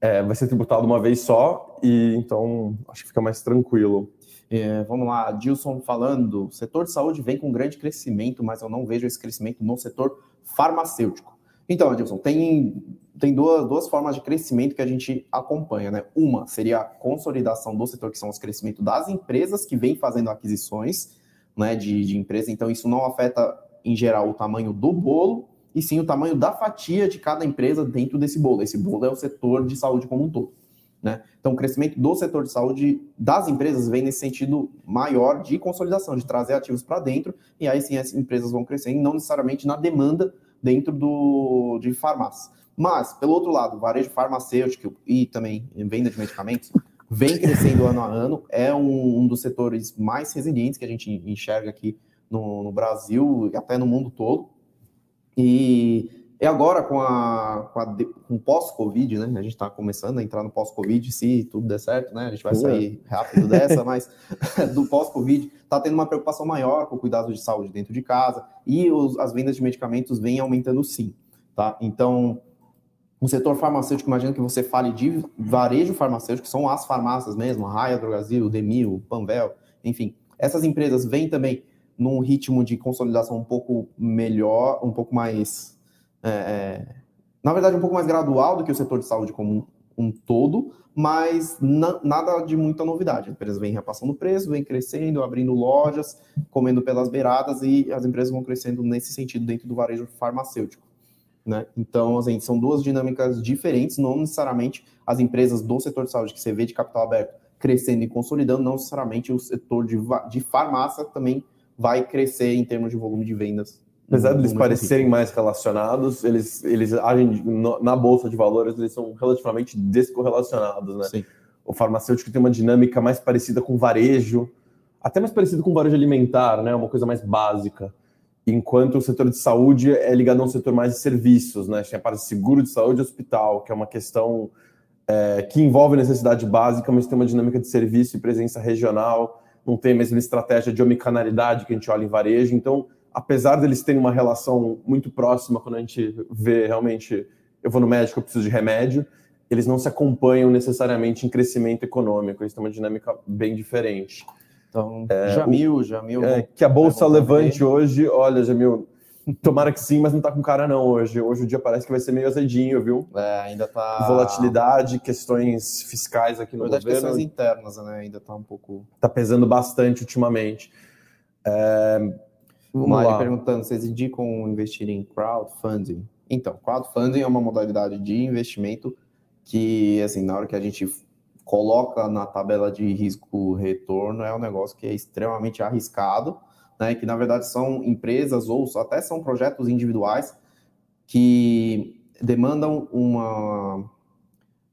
é, vai ser tributado uma vez só, e então acho que fica mais tranquilo. É, vamos lá, Dilson falando, o setor de saúde vem com grande crescimento, mas eu não vejo esse crescimento no setor farmacêutico. Então, Dilson, tem, tem duas, duas formas de crescimento que a gente acompanha, né? Uma seria a consolidação do setor, que são os crescimentos das empresas que vêm fazendo aquisições né, de, de empresa, então isso não afeta, em geral, o tamanho do bolo, e sim o tamanho da fatia de cada empresa dentro desse bolo. Esse bolo é o setor de saúde como um todo. Né? Então, o crescimento do setor de saúde das empresas vem nesse sentido maior de consolidação, de trazer ativos para dentro, e aí sim as empresas vão crescendo, não necessariamente na demanda dentro do, de farmácia. Mas, pelo outro lado, o varejo farmacêutico e também venda de medicamentos vem crescendo ano a ano, é um, um dos setores mais resilientes que a gente enxerga aqui no, no Brasil e até no mundo todo. E é agora com a, com, a, com pós-Covid, né? A gente está começando a entrar no pós-Covid, se tudo der certo, né? A gente vai sair rápido dessa, mas do pós-Covid está tendo uma preocupação maior com o cuidado de saúde dentro de casa e os, as vendas de medicamentos vêm aumentando sim, tá? Então, o setor farmacêutico, imagina que você fale de varejo farmacêutico, que são as farmácias mesmo, a Raia, Drogazil, Demil, Panvel, enfim. Essas empresas vêm também num ritmo de consolidação um pouco melhor, um pouco mais. É, é, na verdade, um pouco mais gradual do que o setor de saúde como um, um todo, mas na, nada de muita novidade. A empresa vem repassando preço, vem crescendo, abrindo lojas, comendo pelas beiradas e as empresas vão crescendo nesse sentido dentro do varejo farmacêutico. Né? Então, assim, são duas dinâmicas diferentes, não necessariamente as empresas do setor de saúde que você vê de capital aberto crescendo e consolidando, não necessariamente o setor de, de farmácia também vai crescer em termos de volume de vendas. Apesar de eles parecerem mais relacionados, eles, eles agem na bolsa de valores, eles são relativamente descorrelacionados, né? Sim. O farmacêutico tem uma dinâmica mais parecida com varejo, até mais parecido com varejo alimentar, né? Uma coisa mais básica. Enquanto o setor de saúde é ligado a um setor mais de serviços, né? Tem a parte de seguro de saúde e hospital, que é uma questão é, que envolve necessidade básica, mas tem uma dinâmica de serviço e presença regional não tem a mesma estratégia de omnicanalidade que a gente olha em varejo. Então, apesar deles terem uma relação muito próxima quando a gente vê realmente, eu vou no médico, eu preciso de remédio, eles não se acompanham necessariamente em crescimento econômico, eles têm uma dinâmica bem diferente. Então, é, Jamil, Jamil. É, que a bolsa levante hoje, olha, Jamil, Tomara que sim, mas não tá com cara não hoje. Hoje o dia parece que vai ser meio azedinho, viu? É, ainda tá. Volatilidade, questões fiscais aqui no Verdade, governo. questões internas, né? Ainda tá um pouco. Tá pesando bastante ultimamente. É... Mari perguntando: vocês indicam investir em crowdfunding? Então, crowdfunding é uma modalidade de investimento que, assim, na hora que a gente coloca na tabela de risco-retorno, é um negócio que é extremamente arriscado né, que na verdade são empresas ou até são projetos individuais que demandam uma.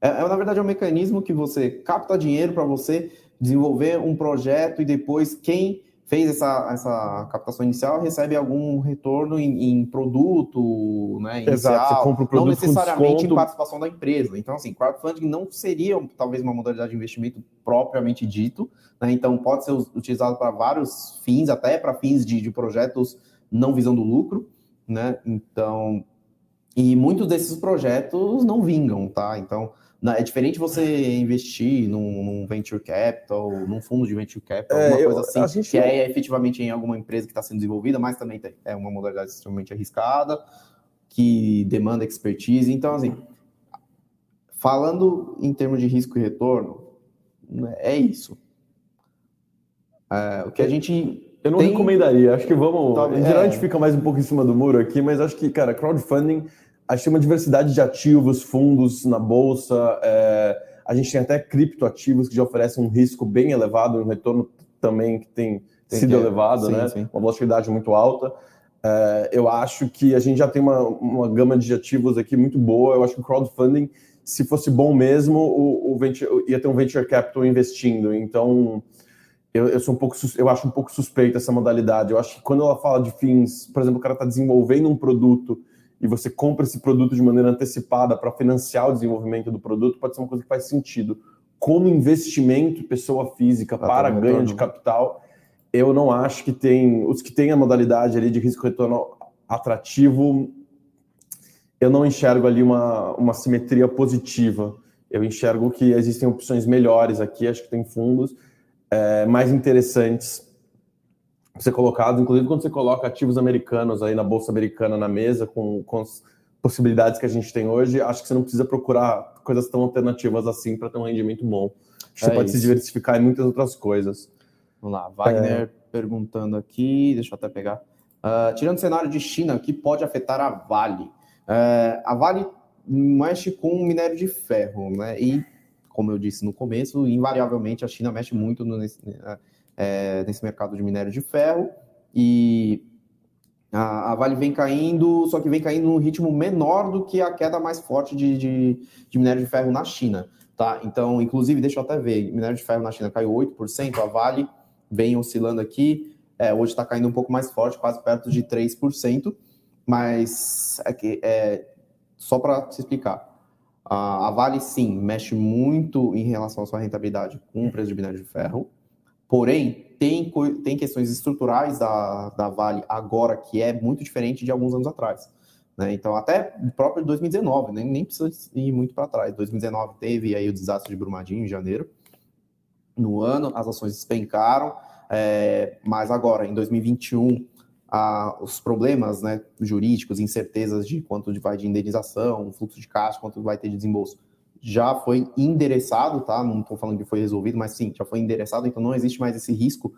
É, é na verdade, é um mecanismo que você capta dinheiro para você desenvolver um projeto e depois quem fez essa, essa captação inicial recebe algum retorno em, em produto, né, inicial, Exato, você compra o produto não necessariamente em participação da empresa. Então, assim, crowdfunding não seria talvez uma modalidade de investimento propriamente dito, né, então pode ser utilizado para vários fins, até para fins de, de projetos não visando lucro, né, então, e muitos desses projetos não vingam, tá, então é diferente você investir num, num, venture capital, num fundo de venture capital, é, alguma coisa assim, que é efetivamente em alguma empresa que está sendo desenvolvida, mas também é uma modalidade extremamente arriscada, que demanda expertise. Então, assim, falando em termos de risco e retorno, né, é isso. É, o que a gente. Eu não tem... recomendaria, acho que vamos. Talvez, em geral, é... a gente fica mais um pouco em cima do muro aqui, mas acho que, cara, crowdfunding a gente tem uma diversidade de ativos, fundos na bolsa, é, a gente tem até criptoativos que já oferecem um risco bem elevado, um retorno também que tem, tem sido que, elevado, sim, né? Sim. Uma volatilidade muito alta. É, eu acho que a gente já tem uma, uma gama de ativos aqui muito boa. Eu acho que o crowdfunding, se fosse bom mesmo, o, o venture, ia ter um venture capital investindo. Então, eu, eu, sou um pouco, eu acho um pouco suspeita essa modalidade. Eu acho que quando ela fala de fins, por exemplo, o cara está desenvolvendo um produto e você compra esse produto de maneira antecipada para financiar o desenvolvimento do produto, pode ser uma coisa que faz sentido. Como investimento, pessoa física, ah, para ganho retorno. de capital, eu não acho que tem. Os que têm a modalidade ali de risco-retorno atrativo, eu não enxergo ali uma, uma simetria positiva. Eu enxergo que existem opções melhores aqui, acho que tem fundos é, mais interessantes ser colocado, inclusive quando você coloca ativos americanos aí na bolsa americana na mesa com, com as possibilidades que a gente tem hoje, acho que você não precisa procurar coisas tão alternativas assim para ter um rendimento bom. Você é pode isso. se diversificar em muitas outras coisas. Vamos lá, Wagner é... perguntando aqui, deixa eu até pegar. Uh, tirando o cenário de China, que pode afetar a Vale? Uh, a Vale mexe com minério de ferro, né? E, como eu disse no começo, invariavelmente a China mexe muito nesse, uh, é, nesse mercado de minério de ferro e a, a, Vale vem caindo, só que vem caindo num ritmo menor do que a queda mais forte de, de, de minério de ferro na China. Tá? Então, inclusive, deixa eu até ver, minério de ferro na China caiu 8%, a Vale vem oscilando aqui, é, hoje está caindo um pouco mais forte, quase perto de 3%, mas é que, é, só para se explicar, a, a Vale sim mexe muito em relação à sua rentabilidade com o preço de minério de ferro, Porém, tem, tem questões estruturais da, da Vale agora que é muito diferente de alguns anos atrás. Né? Então, até o próprio 2019, nem, nem precisa ir muito para trás. 2019 teve aí o desastre de Brumadinho em janeiro. No ano, as ações despencaram, é, mas agora, em 2021, a, os problemas né, jurídicos, incertezas de quanto vai de indenização, fluxo de caixa, quanto vai ter de desembolso, já foi endereçado, tá? Não estou falando que foi resolvido, mas sim, já foi endereçado, então não existe mais esse risco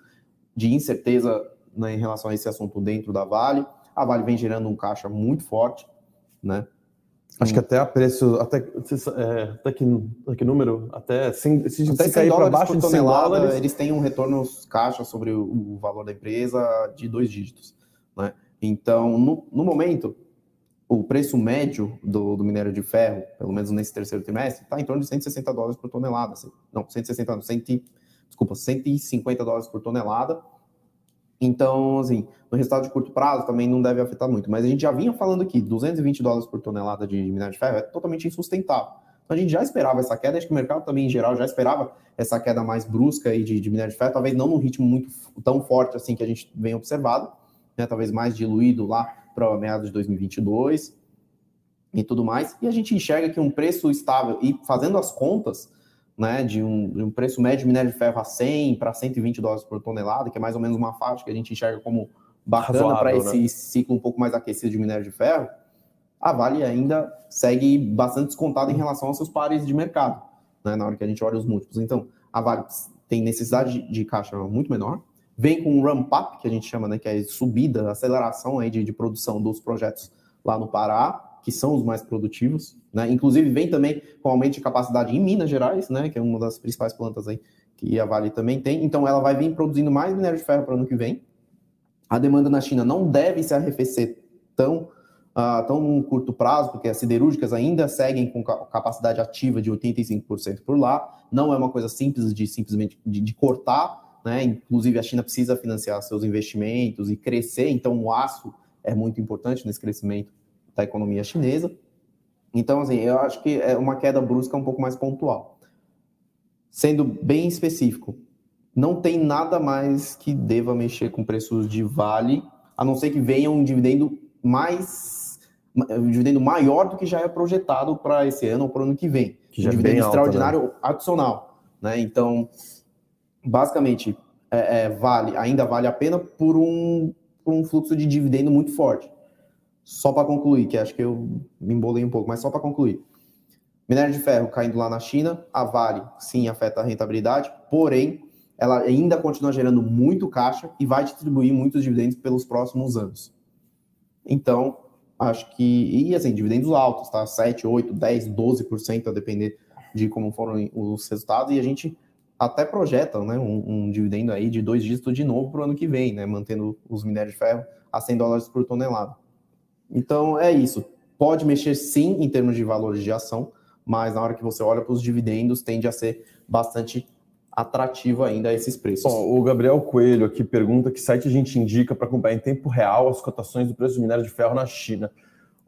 de incerteza né, em relação a esse assunto dentro da Vale. A Vale vem gerando um caixa muito forte, né? Acho que até a preço, até, é, até, que, até que número, até, sem, se, até se cair para baixo por tonelada, dólares, eles têm um retorno caixa sobre o, o, valor da empresa de dois dígitos, né? Então, no, no momento, o preço médio do, do, minério de ferro, pelo menos nesse terceiro trimestre, está em torno de 160 dólares por tonelada. Assim. Não, 160 não, 100, desculpa, 150 dólares por tonelada. Então, assim, no resultado de curto prazo também não deve afetar muito. Mas a gente já vinha falando aqui, 220 dólares por tonelada de minério de ferro é totalmente insustentável. Então a gente já esperava essa queda, acho que o mercado também, em geral, já esperava essa queda mais brusca aí de, de minério de ferro, talvez não num ritmo muito tão forte assim que a gente vem observado, né, talvez mais diluído lá para meados de 2022 e tudo mais. E a gente enxerga que um preço estável e fazendo as contas, né, de um, de um preço médio de minério de ferro a 100 para 120 dólares por tonelada, que é mais ou menos uma faixa que a gente enxerga como bacana para esse né? ciclo um pouco mais aquecido de minério de ferro, a Vale ainda segue bastante descontada em relação aos seus pares de mercado, né, na hora que a gente olha os múltiplos. Então, a Vale tem necessidade de caixa muito menor, vem com um ramp-up, que a gente chama, né, que é subida, aceleração aí de, de produção dos projetos lá no Pará, que são os mais produtivos, né? Inclusive vem também com aumento de capacidade em Minas Gerais, né, que é uma das principais plantas aí que a Vale também tem. Então ela vai vir produzindo mais minério de ferro para o ano que vem. A demanda na China não deve se arrefecer tão, uh, tão curto prazo, porque as siderúrgicas ainda seguem com capacidade ativa de 85% por lá. Não é uma coisa simples de simplesmente de, de cortar, né? Inclusive a China precisa financiar seus investimentos e crescer, então o aço é muito importante nesse crescimento da economia chinesa. Então, assim, eu acho que é uma queda brusca um pouco mais pontual. Sendo bem específico, não tem nada mais que deva mexer com preços de vale, a não ser que venha um dividendo mais um dividendo maior do que já é projetado para esse ano ou para o ano que vem. Que um é dividendo alta, extraordinário né? adicional. Né? Então, basicamente, é, é, vale, ainda vale a pena por um, por um fluxo de dividendo muito forte. Só para concluir, que acho que eu me embolei um pouco, mas só para concluir. Minério de ferro caindo lá na China, a Vale sim afeta a rentabilidade, porém ela ainda continua gerando muito caixa e vai distribuir muitos dividendos pelos próximos anos. Então, acho que. E assim, dividendos altos, tá? 7, 8, 10, 12%, a depender de como foram os resultados. E a gente até projeta né, um, um dividendo aí de dois dígitos de novo para o ano que vem, né? Mantendo os minérios de ferro a 100 dólares por tonelada. Então, é isso. Pode mexer sim em termos de valores de ação, mas na hora que você olha para os dividendos, tende a ser bastante atrativo ainda esses preços. Bom, o Gabriel Coelho aqui pergunta que site a gente indica para acompanhar em tempo real as cotações do preço do minério de ferro na China.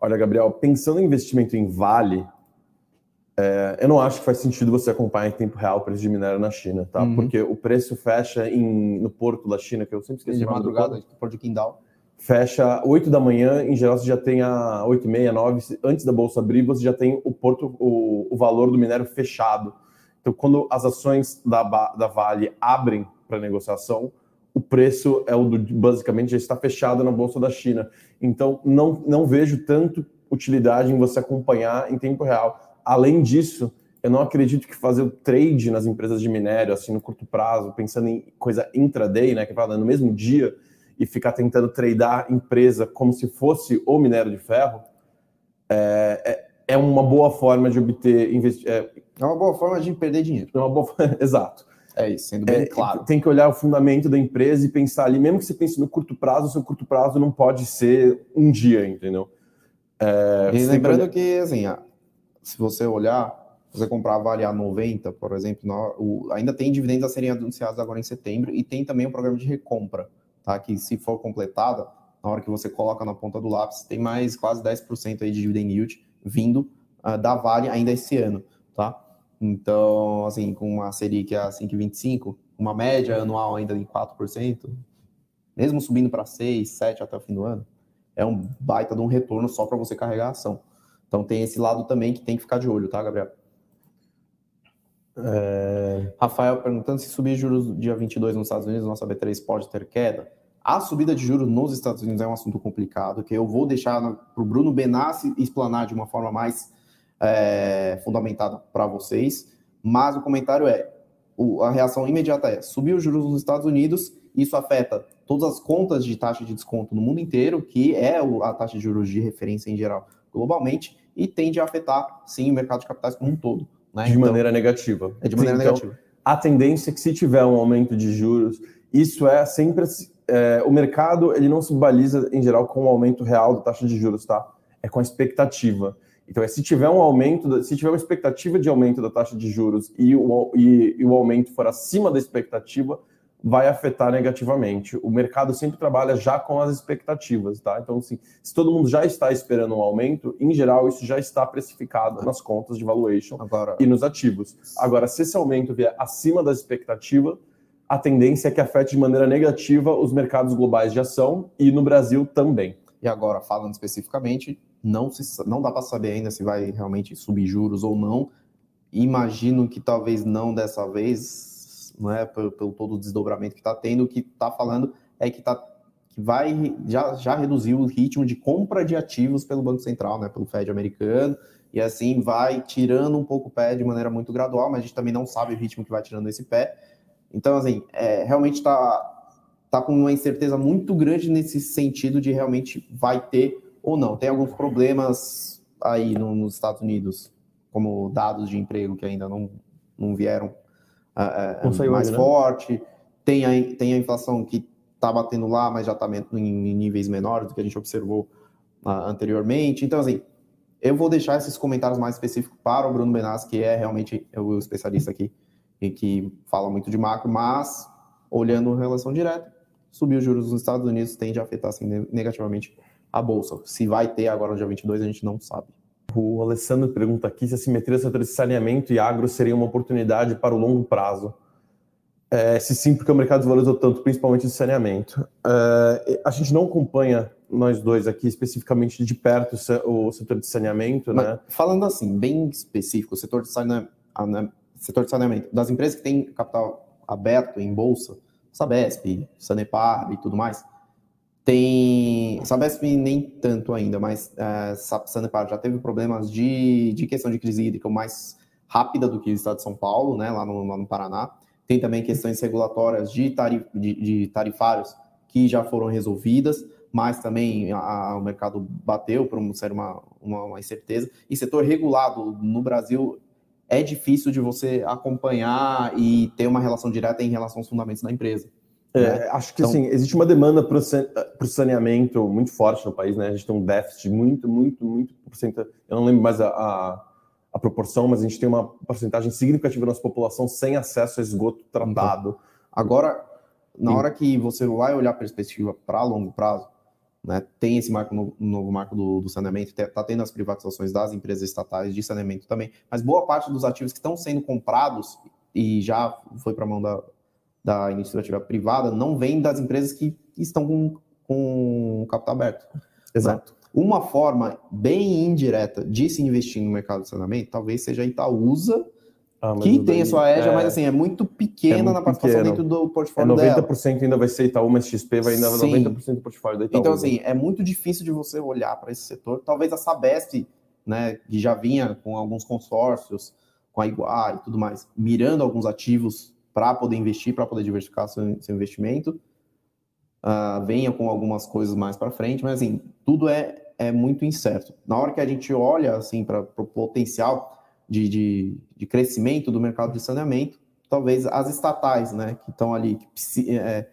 Olha, Gabriel, pensando em investimento em Vale, é, eu não acho que faz sentido você acompanhar em tempo real o preço de minério na China, tá? Uhum. Porque o preço fecha em, no porto da China, que eu sempre esqueci de madrugada, do porto de Qingdao. Fecha 8 da manhã, em geral você já tem a 8 e meia, 9, antes da bolsa abrir, você já tem o porto, o, o valor do minério fechado. Então, quando as ações da, da Vale abrem para negociação, o preço é o do, basicamente já está fechado na bolsa da China. Então, não, não vejo tanto utilidade em você acompanhar em tempo real. Além disso, eu não acredito que fazer o trade nas empresas de minério, assim, no curto prazo, pensando em coisa intraday, né, que fala no mesmo dia, e ficar tentando tradear empresa como se fosse o minério de ferro, é, é é uma boa forma de obter investi é, é uma boa forma de perder dinheiro. É uma boa exato. É isso, sendo bem é, claro. Tem que olhar o fundamento da empresa e pensar ali, mesmo que você pense no curto prazo, o seu curto prazo não pode ser um dia, entendeu? É, e lembrando que, que, assim, se você olhar, você comprar Vale a 90, por exemplo, o, ainda tem dividendos a serem anunciados agora em setembro e tem também um programa de recompra, tá? Que se for completada, na hora que você coloca na ponta do lápis, tem mais quase 10% aí de dividend yield vindo uh, da Vale ainda esse ano, tá? Então, assim, com uma Selic a 5,25, uma média anual ainda em 4%, mesmo subindo para 6, 7 até o fim do ano, é um baita de um retorno só para você carregar a ação. Então tem esse lado também que tem que ficar de olho, tá, Gabriel? É... Rafael perguntando se subir juros dia 22 nos Estados Unidos, nossa B3 pode ter queda. A subida de juros nos Estados Unidos é um assunto complicado, que eu vou deixar para o Bruno Benassi explanar de uma forma mais é, fundamentada para vocês. Mas o comentário é: o, a reação imediata é subir os juros nos Estados Unidos, isso afeta todas as contas de taxa de desconto no mundo inteiro, que é a taxa de juros de referência em geral globalmente, e tende a afetar, sim, o mercado de capitais como um todo. Né? De então, maneira negativa. É de maneira então, negativa. A tendência é que se tiver um aumento de juros, isso é sempre é, o mercado ele não se baliza em geral com o aumento real da taxa de juros, tá? É com a expectativa. Então, é, se tiver um aumento, se tiver uma expectativa de aumento da taxa de juros e o, e, e o aumento for acima da expectativa, vai afetar negativamente. O mercado sempre trabalha já com as expectativas, tá? Então, assim, se todo mundo já está esperando um aumento, em geral, isso já está precificado nas contas de valuation Agora... e nos ativos. Agora, se esse aumento vier acima da expectativa, a tendência é que afete de maneira negativa os mercados globais de ação e no Brasil também. E agora, falando especificamente, não, se, não dá para saber ainda se vai realmente subir juros ou não. Imagino que talvez não dessa vez, é, pelo, pelo todo o desdobramento que está tendo, o que está falando é que, tá, que vai já, já reduziu o ritmo de compra de ativos pelo Banco Central, né, pelo Fed americano, e assim vai tirando um pouco o pé de maneira muito gradual, mas a gente também não sabe o ritmo que vai tirando esse pé. Então, assim, é, realmente está tá com uma incerteza muito grande nesse sentido de realmente vai ter ou não. Tem alguns problemas aí no, nos Estados Unidos, como dados de emprego que ainda não, não vieram uh, mais né? forte. Tem a, tem a inflação que está batendo lá, mas já está em níveis menores do que a gente observou uh, anteriormente. Então, assim, eu vou deixar esses comentários mais específicos para o Bruno Benassi, que é realmente o especialista aqui e que fala muito de macro, mas olhando relação direta, subir os juros nos Estados Unidos tende a afetar assim, negativamente a bolsa. Se vai ter agora no dia 22, a gente não sabe. O Alessandro pergunta aqui se a simetria entre saneamento e agro seria uma oportunidade para o longo prazo. É, se sim, porque o mercado desvalorizou tanto, principalmente de saneamento. É, a gente não acompanha, nós dois aqui, especificamente de perto, o setor de saneamento, Mas, né? Falando assim, bem específico, o setor de saneamento, setor de saneamento, das empresas que têm capital aberto em bolsa, Sabesp, Sanepar e tudo mais, tem. Sabesp nem tanto ainda, mas é, Sanepar já teve problemas de, de questão de crise hídrica mais rápida do que o estado de São Paulo, né, lá no, lá no Paraná. Tem também questões regulatórias de, tarif, de, de tarifários que já foram resolvidas, mas também a, a, o mercado bateu por ser uma, uma, uma incerteza. E setor regulado no Brasil é difícil de você acompanhar e ter uma relação direta em relação aos fundamentos da empresa. É, né? Acho que então, assim, existe uma demanda para o saneamento muito forte no país, né? A gente tem um déficit muito, muito, muito porcentagem. Eu não lembro mais a, a a proporção, mas a gente tem uma porcentagem significativa da nossa população sem acesso a esgoto tratado. Uhum. Agora, na hora que você vai olhar a perspectiva para longo prazo, né, tem esse marco novo, novo marco do, do saneamento, está tendo as privatizações das empresas estatais de saneamento também, mas boa parte dos ativos que estão sendo comprados e já foi para a mão da, da iniciativa privada não vem das empresas que estão com, com capital aberto. Exato. Né? Uma forma bem indireta de se investir no mercado de saneamento talvez seja a Itaúsa, ah, que tem a sua EJA, é, mas assim, é muito pequena é muito na participação pequeno. dentro do portfólio é 90% dela. ainda vai ser Itaú, mas XP vai ainda Sim. 90% do portfólio da Itaú. Então, assim, é muito difícil de você olhar para esse setor. Talvez a Sabesp, né, que já vinha com alguns consórcios, com a Iguá e tudo mais, mirando alguns ativos para poder investir, para poder diversificar seu, seu investimento, uh, venha com algumas coisas mais para frente, mas assim, tudo é é muito incerto. Na hora que a gente olha assim para o potencial de, de, de, crescimento do mercado de saneamento, talvez as estatais, né, que estão ali, que é,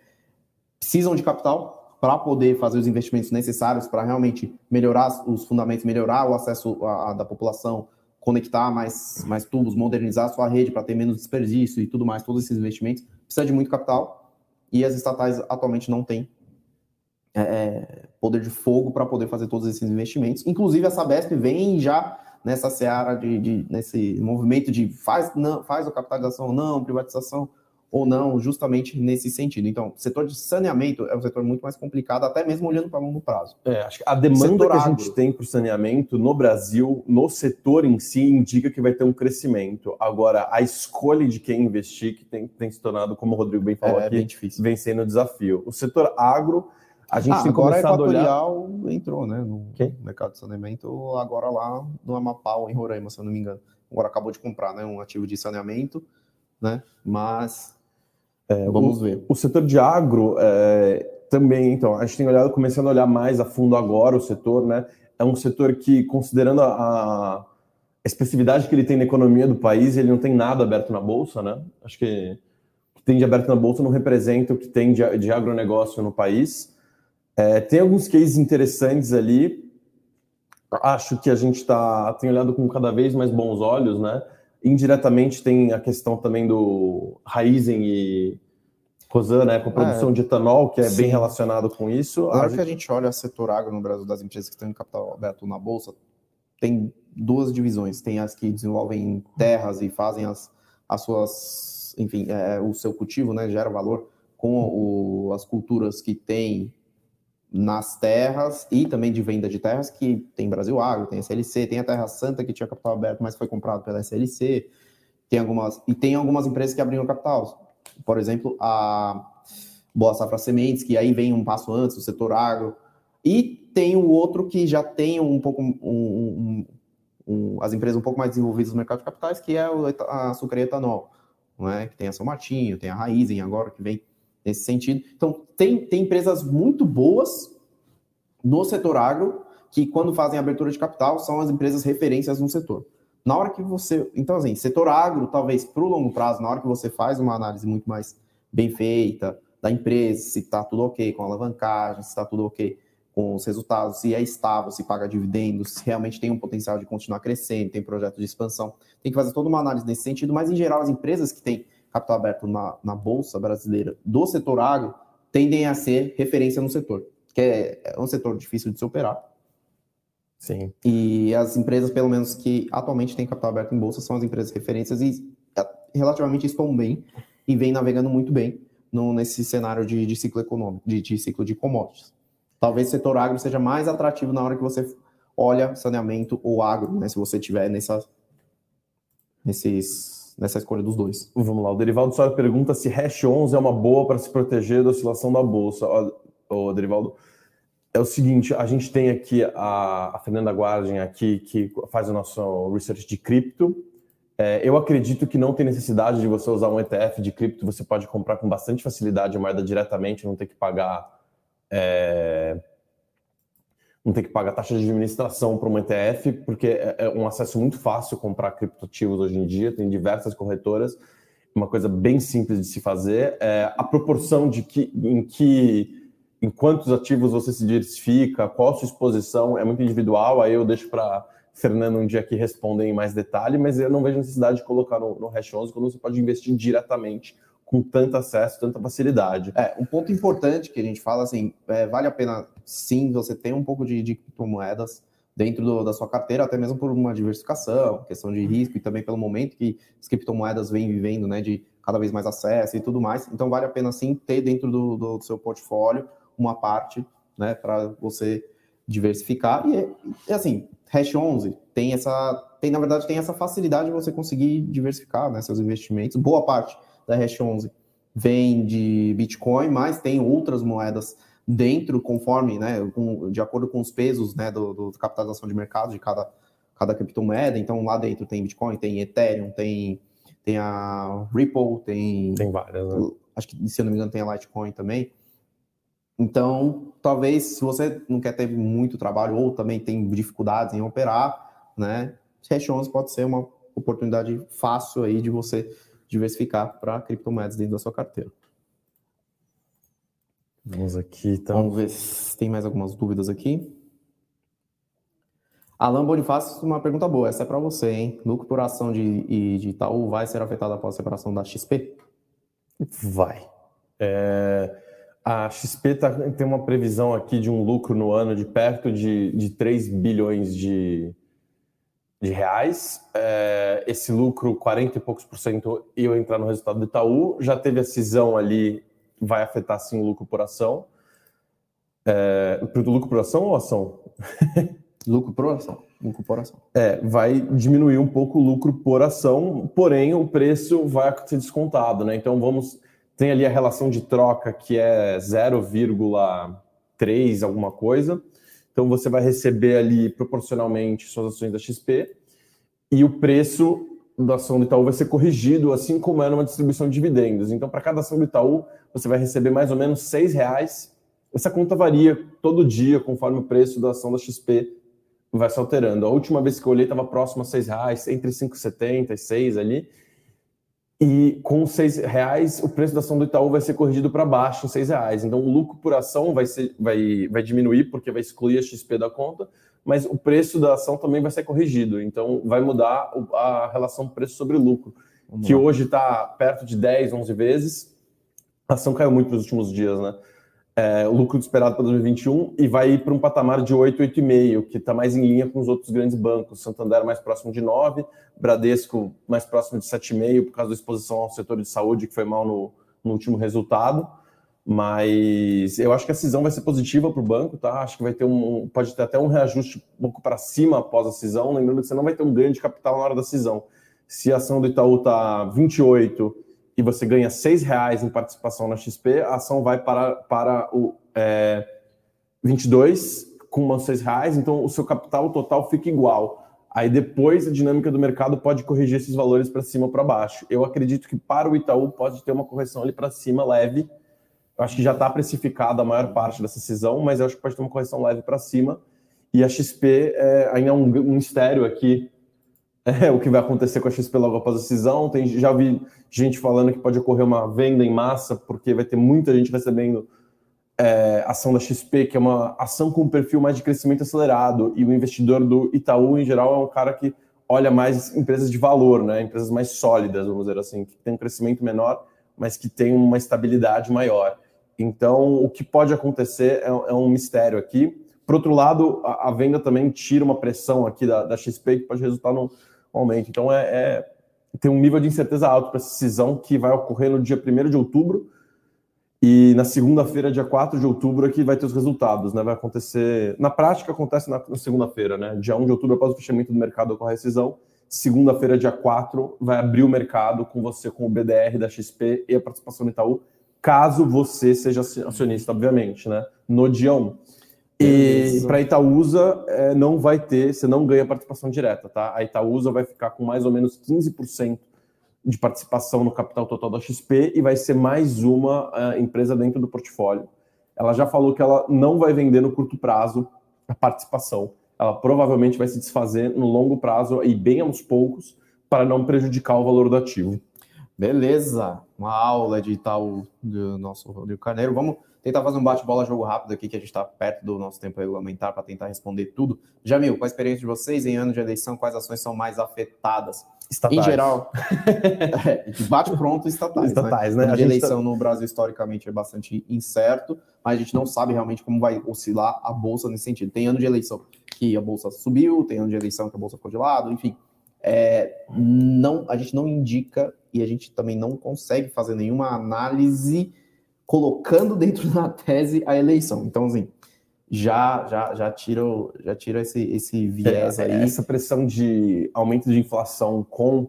precisam de capital para poder fazer os investimentos necessários para realmente melhorar os fundamentos, melhorar o acesso da população, conectar mais, mais tubos, modernizar sua rede para ter menos desperdício e tudo mais, todos esses investimentos, precisa de muito capital e as estatais atualmente não têm é, é, poder de fogo para poder fazer todos esses investimentos. Inclusive, a Sabesp vem já nessa seara de, de nesse movimento de faz, não, faz a capitalização ou não, privatização ou não, justamente nesse sentido. Então, o setor de saneamento é um setor muito mais complicado, até mesmo olhando para longo prazo. É, acho que a demanda que a gente agro. tem para o saneamento no Brasil, no setor em si, indica que vai ter um crescimento. Agora, a escolha de quem investir, que tem, tem se tornado, como o Rodrigo bem falou é, aqui, é vem sendo um desafio. O setor agro a gente ah, tem agora começado a Equatorial olhar... entrou, né, no Quem? mercado de saneamento, agora lá no Amapá ou em Roraima, se eu não me engano. Agora acabou de comprar, né, um ativo de saneamento, né, mas é, vamos o, ver. O setor de agro é, também, então, a gente tem olhado, começando a olhar mais a fundo agora o setor, né, é um setor que, considerando a, a expressividade que ele tem na economia do país, ele não tem nada aberto na bolsa, né, acho que o que tem de aberto na bolsa não representa o que tem de, de agronegócio no país, é, tem alguns cases interessantes ali. Acho que a gente tá, tem olhado com cada vez mais bons olhos, né? Indiretamente tem a questão também do Raizen e Rosan, né, com a produção é, de etanol, que é sim. bem relacionado com isso. Na hora gente... que a gente olha o setor agro no Brasil das empresas que estão em capital aberto na Bolsa, tem duas divisões. Tem as que desenvolvem terras e fazem as, as suas, enfim, é, o seu cultivo, né, gera valor com o, as culturas que têm nas terras e também de venda de terras, que tem Brasil Agro, tem SLC, tem a Terra Santa que tinha capital aberto, mas foi comprado pela SLC, tem algumas e tem algumas empresas que abriram capital. Por exemplo, a Boa Safra Sementes, que aí vem um passo antes, o setor agro, e tem o outro que já tem um pouco um, um, um, as empresas um pouco mais desenvolvidas no mercado de capitais, que é a açúcar e etanol, não é? que tem a São Martinho, tem a Raizen agora que vem nesse sentido. Então, tem, tem empresas muito boas no setor agro que, quando fazem abertura de capital, são as empresas referências no setor. Na hora que você. Então, assim, setor agro, talvez para o longo prazo, na hora que você faz uma análise muito mais bem feita, da empresa, se está tudo ok com a alavancagem, se está tudo ok com os resultados, se é estável, se paga dividendos, se realmente tem um potencial de continuar crescendo, tem projeto de expansão. Tem que fazer toda uma análise nesse sentido, mas em geral as empresas que têm capital aberto na, na Bolsa Brasileira do setor agro tendem a ser referência no setor, que é, é um setor difícil de se operar. Sim. E as empresas, pelo menos que atualmente têm capital aberto em bolsa, são as empresas referências e é, relativamente estão bem e vêm navegando muito bem no, nesse cenário de, de ciclo econômico, de, de, ciclo de commodities. Talvez o setor agro seja mais atrativo na hora que você olha saneamento ou agro, né? Se você tiver nessa, nesses, nessa escolha dos dois. Vamos lá, o Derivaldo só pergunta se Hash 11 é uma boa para se proteger da oscilação da bolsa. O Derivaldo, é o seguinte, a gente tem aqui a, a Fernanda Guardian aqui, que faz o nosso research de cripto, é, eu acredito que não tem necessidade de você usar um ETF de cripto, você pode comprar com bastante facilidade a moeda diretamente, não ter que pagar é, não ter que pagar taxa de administração para um ETF, porque é, é um acesso muito fácil comprar criptoativos hoje em dia, tem diversas corretoras, uma coisa bem simples de se fazer. É, a proporção de que em que em quantos ativos você se diversifica, qual a sua exposição é muito individual, aí eu deixo para Fernando um dia aqui responder em mais detalhe, mas eu não vejo necessidade de colocar no, no Hash 11 quando você pode investir diretamente com tanto acesso, tanta facilidade. É, um ponto importante que a gente fala assim, é, vale a pena sim você ter um pouco de, de criptomoedas dentro do, da sua carteira, até mesmo por uma diversificação, questão de risco e também pelo momento que as criptomoedas vêm vivendo, né, de cada vez mais acesso e tudo mais. Então vale a pena sim ter dentro do, do seu portfólio uma parte, né, para você diversificar e, e assim, Hash 11 tem essa, tem na verdade tem essa facilidade de você conseguir diversificar né, seus investimentos. Boa parte da Hash 11 vem de Bitcoin, mas tem outras moedas dentro, conforme, né, com, de acordo com os pesos, né, do, do capitalização de mercado de cada, cada criptomoeda. Então lá dentro tem Bitcoin, tem Ethereum, tem tem a Ripple, tem tem várias, né? acho que se eu não me engano tem a Litecoin também. Então, talvez se você não quer ter muito trabalho ou também tem dificuldades em operar, né, Hash 11 pode ser uma oportunidade fácil aí de você diversificar para criptomoedas dentro da sua carteira. Vamos aqui, então. Vamos ver se tem mais algumas dúvidas aqui. Alan Bonifácio, uma pergunta boa. Essa é para você, hein? Lucro por ação de, de Itaú vai ser afetado após a separação da XP? Vai. É a XP tá, tem uma previsão aqui de um lucro no ano de perto de, de 3 bilhões de, de reais. É, esse lucro, 40 e poucos por cento, ia entrar no resultado do Itaú. Já teve a cisão ali, vai afetar sim o lucro por ação. É, lucro por ação ou ação? lucro por ação. Lucro por ação. É, vai diminuir um pouco o lucro por ação, porém o preço vai ser descontado, né? Então vamos tem ali a relação de troca que é 0,3 alguma coisa. Então você vai receber ali proporcionalmente suas ações da XP e o preço da ação do Itaú vai ser corrigido, assim como é numa distribuição de dividendos. Então, para cada ação do Itaú, você vai receber mais ou menos seis reais. Essa conta varia todo dia, conforme o preço da ação da XP vai se alterando. A última vez que eu olhei estava próximo a seis reais, entre 5,70 e 6 ali. E com seis reais, o preço da ação do Itaú vai ser corrigido para baixo, em seis reais. Então, o lucro por ação vai, ser, vai, vai diminuir, porque vai excluir a XP da conta, mas o preço da ação também vai ser corrigido. Então, vai mudar a relação preço sobre lucro, Vamos que lá. hoje está perto de 10, 11 vezes. A ação caiu muito nos últimos dias, né? É, o lucro esperado para 2021 e vai ir para um patamar de 8, 8,5, que está mais em linha com os outros grandes bancos. Santander mais próximo de 9, Bradesco mais próximo de 7,5 por causa da exposição ao setor de saúde, que foi mal no, no último resultado. Mas eu acho que a cisão vai ser positiva para o banco, tá? Acho que vai ter um. Pode ter até um reajuste um pouco para cima após a cisão. Lembrando que você não vai ter um ganho de capital na hora da cisão. Se a ação do Itaú está 28 e você ganha seis reais em participação na XP, a ação vai para, para o é, 22 com uns seis reais, então o seu capital total fica igual. Aí depois a dinâmica do mercado pode corrigir esses valores para cima ou para baixo. Eu acredito que para o Itaú pode ter uma correção ali para cima leve. Eu acho que já está precificada a maior parte dessa cisão, mas eu acho que pode ter uma correção leve para cima. E a XP é, ainda é um, um mistério aqui é, o que vai acontecer com a XP logo após a cisão. Tem, já vi gente falando que pode ocorrer uma venda em massa, porque vai ter muita gente recebendo é, ação da XP, que é uma ação com um perfil mais de crescimento acelerado, e o investidor do Itaú, em geral, é um cara que olha mais empresas de valor, né? empresas mais sólidas, vamos dizer assim, que tem um crescimento menor, mas que tem uma estabilidade maior. Então, o que pode acontecer é, é um mistério aqui. Por outro lado, a, a, venda também tira uma pressão aqui da, da XP que pode resultar num aumento. Então, é, é tem um nível de incerteza alto para essa decisão que vai ocorrer no dia 1 de outubro, e na segunda-feira, dia 4 de outubro, aqui vai ter os resultados, né? Vai acontecer. Na prática, acontece na, na segunda-feira, né? Dia 1 de outubro, após o fechamento do mercado ocorre a rescisão. Segunda-feira, dia 4, vai abrir o mercado com você, com o BDR da XP e a participação do Itaú, caso você seja acionista, obviamente, né? No dia 1. E para a Itaúsa, é, não vai ter, você não ganha participação direta, tá? A Itaúsa vai ficar com mais ou menos 15% de participação no capital total da XP e vai ser mais uma uh, empresa dentro do portfólio. Ela já falou que ela não vai vender no curto prazo a participação. Ela provavelmente vai se desfazer no longo prazo e bem aos poucos para não prejudicar o valor do ativo. Beleza, uma aula de tal do nosso Rodrigo Carneiro. Vamos tentar fazer um bate-bola jogo rápido aqui, que a gente está perto do nosso tempo regulamentar para tentar responder tudo. Jamil, com a experiência de vocês em ano de eleição, quais ações são mais afetadas? Estatais. Em geral, é, bate pronto estatais. Né? Estatais, né? né? A tá eleição tá... no Brasil historicamente é bastante incerto, mas a gente não sabe realmente como vai oscilar a bolsa nesse sentido. Tem ano de eleição que a bolsa subiu, tem ano de eleição que a bolsa ficou de lado, enfim. É, não, a gente não indica e a gente também não consegue fazer nenhuma análise colocando dentro da tese a eleição. Então, assim, já já já tira, já tira esse, esse viés é, aí. Essa pressão de aumento de inflação com,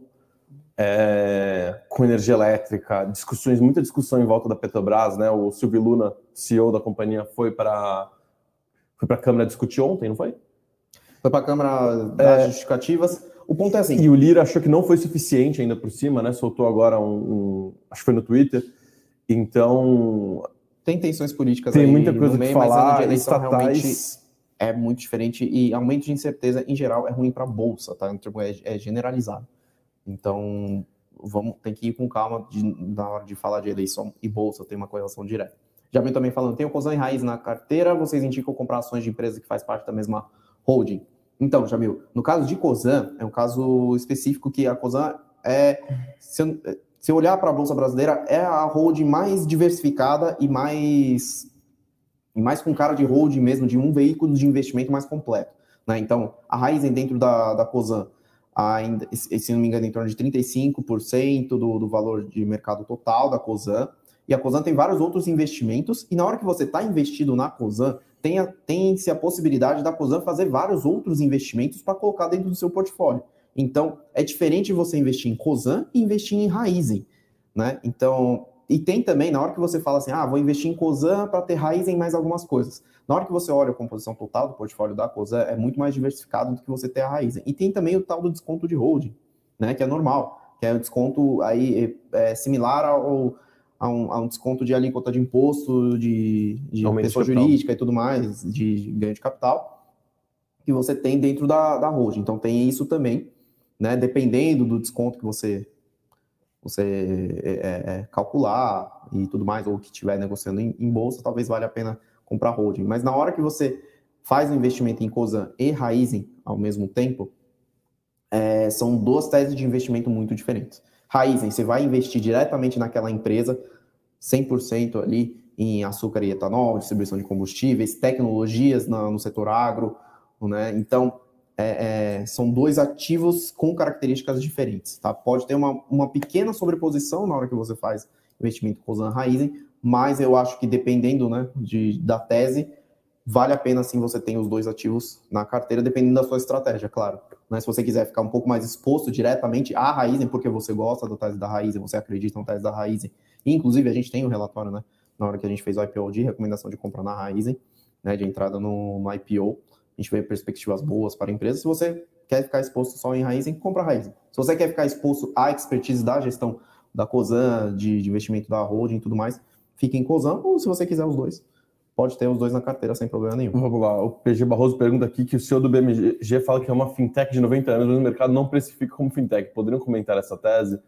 é, com energia elétrica, discussões, muita discussão em volta da Petrobras, né? O Silvio Luna, CEO da companhia, foi para foi para a Câmara discutir ontem, não foi? Foi para a Câmara das é, justificativas. O ponto é assim. E o Lira achou que não foi suficiente ainda por cima, né? Soltou agora um, um acho que foi no Twitter. Então, tem tensões políticas tem muita coisa meio, que falar, mas eleição estatais... é muito diferente e aumento de incerteza em geral é ruim para a bolsa, tá? É, é generalizado. Então, vamos tem que ir com calma de, na hora de falar de eleição e bolsa, tem uma correlação direta. Já vem também falando, tem o COSAN e Raiz na carteira, vocês indicam comprar ações de empresa que faz parte da mesma holding. Então, Jamil, no caso de COSAN, é um caso específico que a COSAN é, se olhar para a Bolsa Brasileira, é a holding mais diversificada e mais, mais com cara de holding mesmo, de um veículo de investimento mais completo. Né? Então, a Raizen dentro da, da COSAN, ainda, se não me engano, em torno de 35% do, do valor de mercado total da COSAN. E a COSAN tem vários outros investimentos, e na hora que você está investido na COSAN, tem-se a, tem a possibilidade da COSAN fazer vários outros investimentos para colocar dentro do seu portfólio. Então, é diferente você investir em Cosan e investir em Raizen, né? Então, e tem também, na hora que você fala assim, ah, vou investir em Cosan para ter Raizen mais algumas coisas. Na hora que você olha a composição total do portfólio da Cosan, é muito mais diversificado do que você ter a Raizen. E tem também o tal do desconto de holding, né? Que é normal, que é um desconto aí é, similar ao, a, um, a um desconto de alíquota de imposto de, de pessoa de jurídica e tudo mais, de ganho de capital, que você tem dentro da, da holding. Então tem isso também né? Dependendo do desconto que você você é, é, é, calcular e tudo mais, ou que estiver negociando em, em, bolsa, talvez valha a pena comprar holding. Mas na hora que você faz um investimento em COSAN e Raizen ao mesmo tempo, é, são duas teses de investimento muito diferentes. Raizen, você vai investir diretamente naquela empresa, 100% ali em açúcar e etanol, distribuição de combustíveis, tecnologias no setor agro, né? Então, é, é, são dois ativos com características diferentes. Tá? Pode ter uma, uma pequena sobreposição na hora que você faz investimento com Zan Raizen, mas eu acho que dependendo né, de, da tese, vale a pena sim você ter os dois ativos na carteira, dependendo da sua estratégia, claro. Né? Se você quiser ficar um pouco mais exposto diretamente à Raizen, porque você gosta da tese da Raizen, você acredita na tese da Raizen, inclusive a gente tem um relatório, né, na hora que a gente fez o IPO de recomendação de compra na Raizen, né, de entrada no, no IPO, a gente vê perspectivas boas para a empresa. Se você quer ficar exposto só em Raizen, compra Raizen. Se você quer ficar exposto à expertise da gestão da COSAN, de, de investimento da holding e tudo mais, fique em COSAN, ou se você quiser os dois, pode ter os dois na carteira sem problema nenhum. Vamos lá, o PG Barroso pergunta aqui que o CEO do BMG fala que é uma fintech de 90 anos, mas o mercado não precifica como fintech. Poderiam comentar essa tese?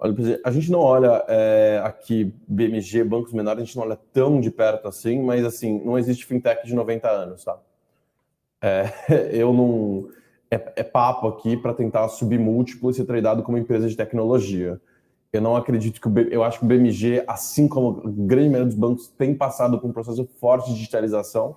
Olha, a gente não olha é, aqui BMG, bancos menores, a gente não olha tão de perto assim, mas assim, não existe fintech de 90 anos, tá? É, eu não. É, é papo aqui para tentar subir múltiplo e ser tradeado como empresa de tecnologia. Eu não acredito que o eu acho que o BMG, assim como a grande maioria dos bancos, tem passado por um processo forte de digitalização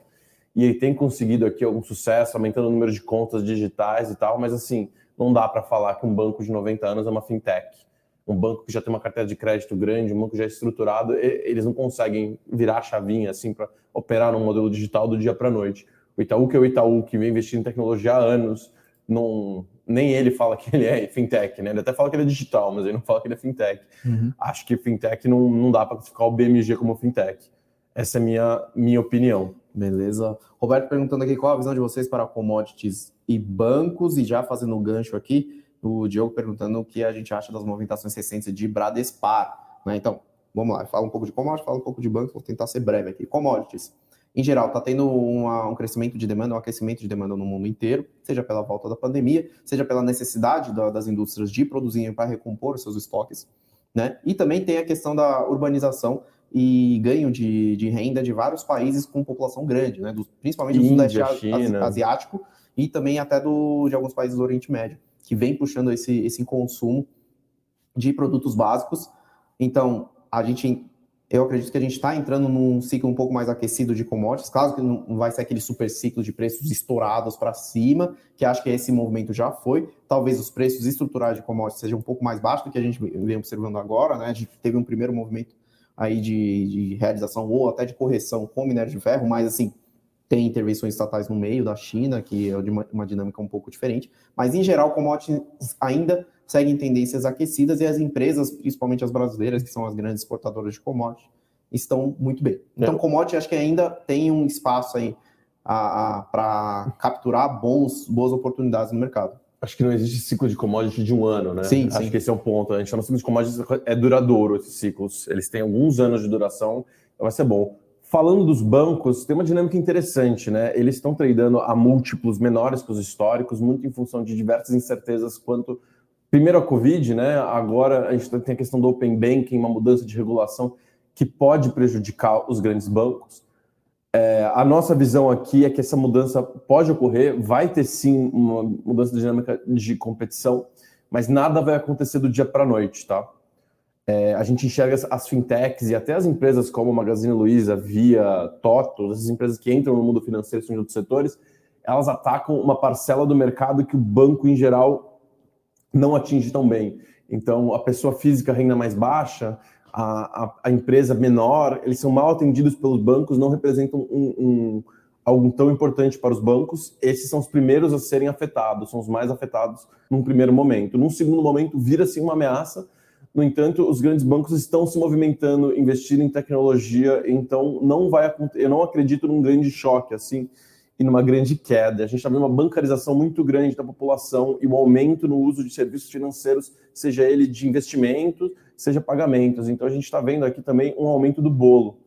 e ele tem conseguido aqui algum sucesso, aumentando o número de contas digitais e tal, mas assim, não dá para falar que um banco de 90 anos é uma fintech. Um banco que já tem uma carteira de crédito grande, um banco já estruturado, eles não conseguem virar a chavinha assim para operar num modelo digital do dia para a noite. O Itaú, que é o Itaú, que vem investindo em tecnologia há anos, não, nem ele fala que ele é fintech, né? Ele até fala que ele é digital, mas ele não fala que ele é fintech. Uhum. Acho que fintech não, não dá para classificar o BMG como fintech. Essa é a minha, minha opinião. Beleza. Roberto perguntando aqui qual a visão de vocês para commodities e bancos, e já fazendo um gancho aqui, o Diogo perguntando o que a gente acha das movimentações recentes de Bradespar. Né? Então, vamos lá, fala um pouco de commodities, fala um pouco de bancos, vou tentar ser breve aqui. Commodities em geral, está tendo uma, um crescimento de demanda, um aquecimento de demanda no mundo inteiro, seja pela volta da pandemia, seja pela necessidade da, das indústrias de produzirem para recompor os seus estoques, né? E também tem a questão da urbanização e ganho de, de renda de vários países com população grande, né? Do, principalmente do Sudeste Asiático e também até do, de alguns países do Oriente Médio, que vem puxando esse, esse consumo de produtos básicos. Então, a gente eu acredito que a gente está entrando num ciclo um pouco mais aquecido de commodities. Claro que não vai ser aquele super ciclo de preços estourados para cima, que acho que esse movimento já foi. Talvez os preços estruturais de commodities sejam um pouco mais baixos do que a gente vem observando agora, né? A gente teve um primeiro movimento aí de, de realização ou até de correção com minério de ferro, mas assim, tem intervenções estatais no meio da China, que é de uma, uma dinâmica um pouco diferente. Mas, em geral, commodities ainda seguem tendências aquecidas e as empresas, principalmente as brasileiras, que são as grandes exportadoras de commodities, estão muito bem. Então, é. commodity acho que ainda tem um espaço aí para capturar bons, boas oportunidades no mercado. Acho que não existe ciclo de commodity de um ano, né? Sim, Acho sim. que esse é um ponto. A gente chama de commodities, é duradouro esses ciclos. Eles têm alguns anos de duração, vai ser bom. Falando dos bancos, tem uma dinâmica interessante, né? Eles estão tradando a múltiplos menores que os históricos, muito em função de diversas incertezas quanto primeiro a Covid, né? Agora a gente tem a questão do Open Banking, uma mudança de regulação que pode prejudicar os grandes bancos. É, a nossa visão aqui é que essa mudança pode ocorrer, vai ter sim uma mudança de dinâmica de competição, mas nada vai acontecer do dia para a noite, tá? É, a gente enxerga as fintechs e até as empresas como Magazine Luiza, Via, Toto, essas empresas que entram no mundo financeiro, são de outros setores, elas atacam uma parcela do mercado que o banco em geral não atinge tão bem. Então, a pessoa física renda mais baixa, a, a, a, empresa menor, eles são mal atendidos pelos bancos, não representam um, um, algo tão importante para os bancos. Esses são os primeiros a serem afetados, são os mais afetados num primeiro momento. Num segundo momento, vira-se uma ameaça. No entanto, os grandes bancos estão se movimentando, investindo em tecnologia, então não vai eu não acredito num grande choque assim e numa grande queda. A gente está vendo uma bancarização muito grande da população e um aumento no uso de serviços financeiros, seja ele de investimentos, seja pagamentos. Então a gente está vendo aqui também um aumento do bolo.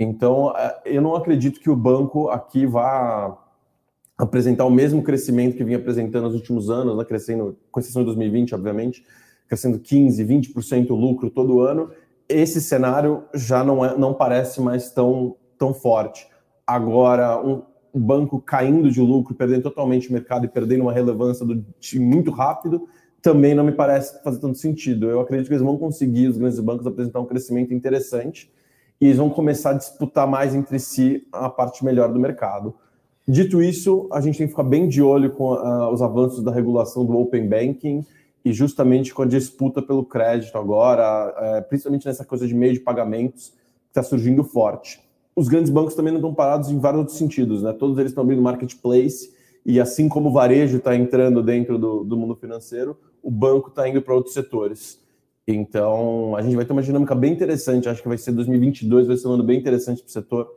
Então é, eu não acredito que o banco aqui vá apresentar o mesmo crescimento que vinha apresentando nos últimos anos, né, crescendo, com exceção de 2020, obviamente, crescendo 15, 20% o lucro todo ano. Esse cenário já não, é, não parece mais tão, tão forte. Agora, um, o banco caindo de lucro, perdendo totalmente o mercado e perdendo uma relevância do time muito rápido, também não me parece fazer tanto sentido. Eu acredito que eles vão conseguir, os grandes bancos, apresentar um crescimento interessante e eles vão começar a disputar mais entre si a parte melhor do mercado. Dito isso, a gente tem que ficar bem de olho com uh, os avanços da regulação do Open Banking e justamente com a disputa pelo crédito agora, uh, principalmente nessa coisa de meio de pagamentos que está surgindo forte os grandes bancos também não estão parados em vários outros sentidos, né? Todos eles estão abrindo marketplace e assim como o varejo está entrando dentro do, do, mundo financeiro, o banco está indo para outros setores. Então, a gente vai ter uma dinâmica bem interessante. Acho que vai ser 2022, vai ser um ano bem interessante para o setor.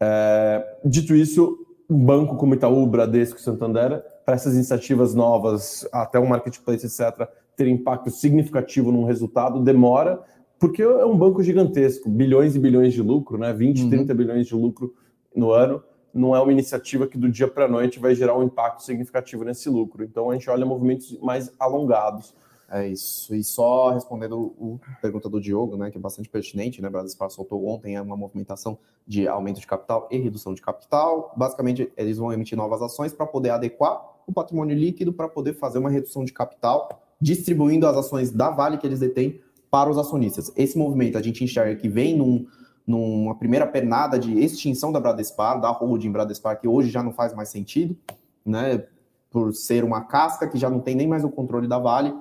É, dito isso, um banco como Itaú, Bradesco, Santander, para essas iniciativas novas, até o marketplace, etc., ter impacto significativo num resultado, demora, Porque é um banco gigantesco, bilhões e bilhões de lucro, né? 20, uhum. 30 bilhões de lucro no ano. Não é uma iniciativa que do dia para a noite vai gerar um impacto significativo nesse lucro. Então a gente olha movimentos mais alongados. É isso. E só respondendo a pergunta do Diogo, né, que é bastante pertinente, né? Bradespar soltou ontem é uma movimentação de aumento de capital e redução de capital. Basicamente, eles vão emitir novas ações para poder adequar o patrimônio líquido para poder fazer uma redução de capital, distribuindo as ações da Vale que eles detêm para os acionistas. Esse movimento a gente enxerga que vem num, numa primeira pernada de extinção da Bradespar, da holding Bradespar, que hoje já não faz mais sentido, né? Por ser uma casca que já não tem nem mais o controle da Vale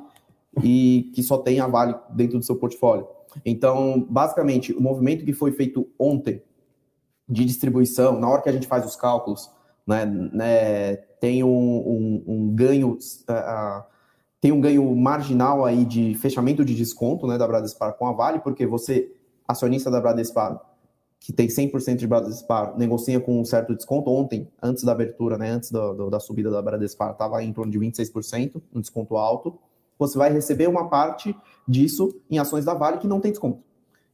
e que só tem a Vale dentro do seu portfólio. Então, basicamente, o movimento que foi feito ontem de distribuição, na hora que a gente faz os cálculos, né, né tem um, um, um ganho uh, tem um ganho marginal aí de fechamento de desconto né, da Bradespar com a Vale, porque você, acionista da Bradespar, que tem 100% de Bradespar, negocia com um certo desconto. Ontem, antes da abertura, né, antes do, do, da subida da Bradespar, estava em torno de 26%, um desconto alto você vai receber uma parte disso em ações da Vale que não tem desconto.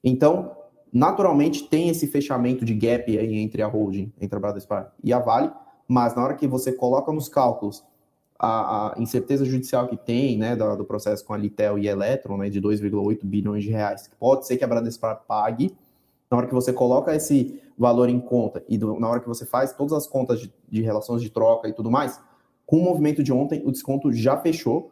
Então, naturalmente, tem esse fechamento de gap aí entre a holding, entre a Bradespar e a Vale, mas na hora que você coloca nos cálculos a, a incerteza judicial que tem, né, do, do, processo com a Litel e a Eletron, né, de 2,8 bilhões de reais, que pode ser que a Bradespar pague, na hora que você coloca esse valor em conta e do, na hora que você faz todas as contas de, de relações de troca e tudo mais, com o movimento de ontem, o desconto já fechou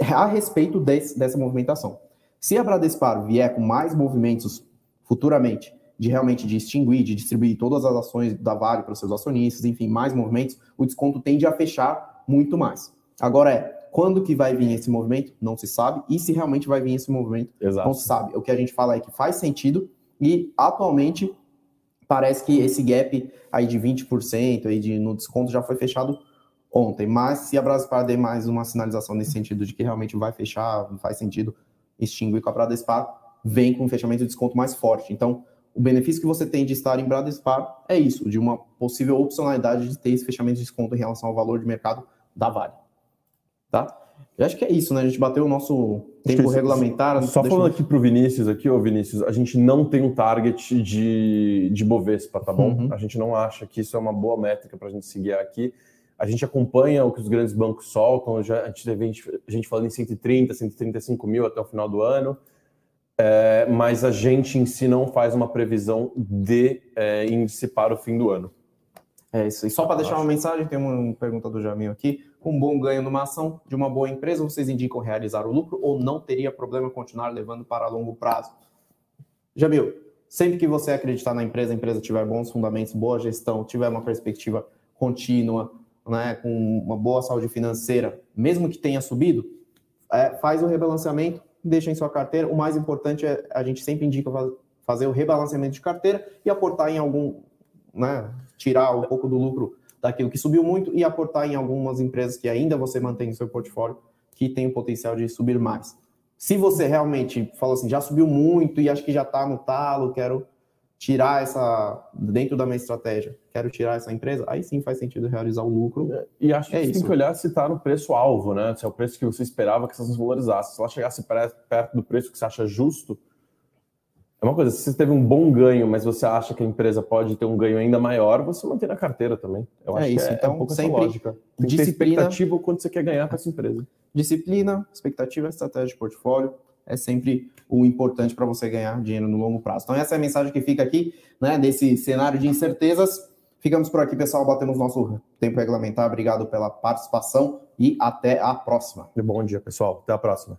a respeito desse, dessa movimentação. Se a Bradespar vier com mais movimentos futuramente, de realmente de extinguir, de distribuir todas as ações da Vale para os seus acionistas, enfim, mais movimentos, o desconto tende a fechar muito mais. Agora é, quando que vai vir esse movimento? Não se sabe. E se realmente vai vir esse movimento? Exato. Não se sabe. O que a gente fala é que faz sentido e atualmente parece que esse gap aí de 20% aí de, no desconto já foi fechado ontem. Mas se a Bradespar der mais uma sinalização nesse sentido de que realmente vai fechar, não faz sentido extinguir com a Bradespar, vem com um fechamento de desconto mais forte. Então, o benefício que você tem de estar em Bradespar é isso, de uma possível opcionalidade de ter esse fechamento de desconto em relação ao valor de mercado da Vale. Tá? Eu acho que é isso, né? A gente bateu o nosso tempo regulamentar. Só falando eu... aqui para o Vinícius, aqui, ô Vinícius, a gente não tem um target de, de Bovespa, tá bom? Uhum. A gente não acha que isso é uma boa métrica para a gente seguir aqui. A gente acompanha o que os grandes bancos soltam, já, a, gente teve, a gente falando em 130, 135 mil até o final do ano, é, mas a gente em si não faz uma previsão de é, índice para o fim do ano. É isso. E só para deixar uma mensagem, tem uma pergunta do Jamil aqui. Com um bom ganho numa ação de uma boa empresa, vocês indicam realizar o lucro ou não teria problema continuar levando para longo prazo? Jamil, sempre que você acreditar na empresa, a empresa tiver bons fundamentos, boa gestão, tiver uma perspectiva contínua, né, com uma boa saúde financeira, mesmo que tenha subido, é, faz o rebalanceamento, deixa em sua carteira. O mais importante é a gente sempre indica fazer o rebalanceamento de carteira e aportar em algum, né, tirar um pouco do lucro daquilo que subiu muito e aportar em algumas empresas que ainda você mantém no seu portfólio que tem o potencial de subir mais. Se você realmente fala assim, já subiu muito e acho que já está no talo, quero tirar essa dentro da minha estratégia, quero tirar essa empresa, aí sim faz sentido realizar o lucro. É, e acho que é tem que olhar se está no preço alvo, né? Se é o preço que você esperava que essas valorizasse. Se ela chegasse perto do preço que você acha justo, é uma coisa. Se você teve um bom ganho, mas você acha que a empresa pode ter um ganho ainda maior, você mantém na carteira também. Eu acho é isso. Que é, então, é um pouco sempre lógica. Tem disciplina, expectativa quanto você quer ganhar com essa empresa. Disciplina, expectativa, estratégia de portfólio é sempre o importante para você ganhar dinheiro no longo prazo. Então, essa é a mensagem que fica aqui, né, desse cenário de incertezas. Ficamos por aqui, pessoal. Batemos nosso tempo regulamentar. Obrigado pela participação e até a próxima. Bom dia, pessoal. Até a próxima.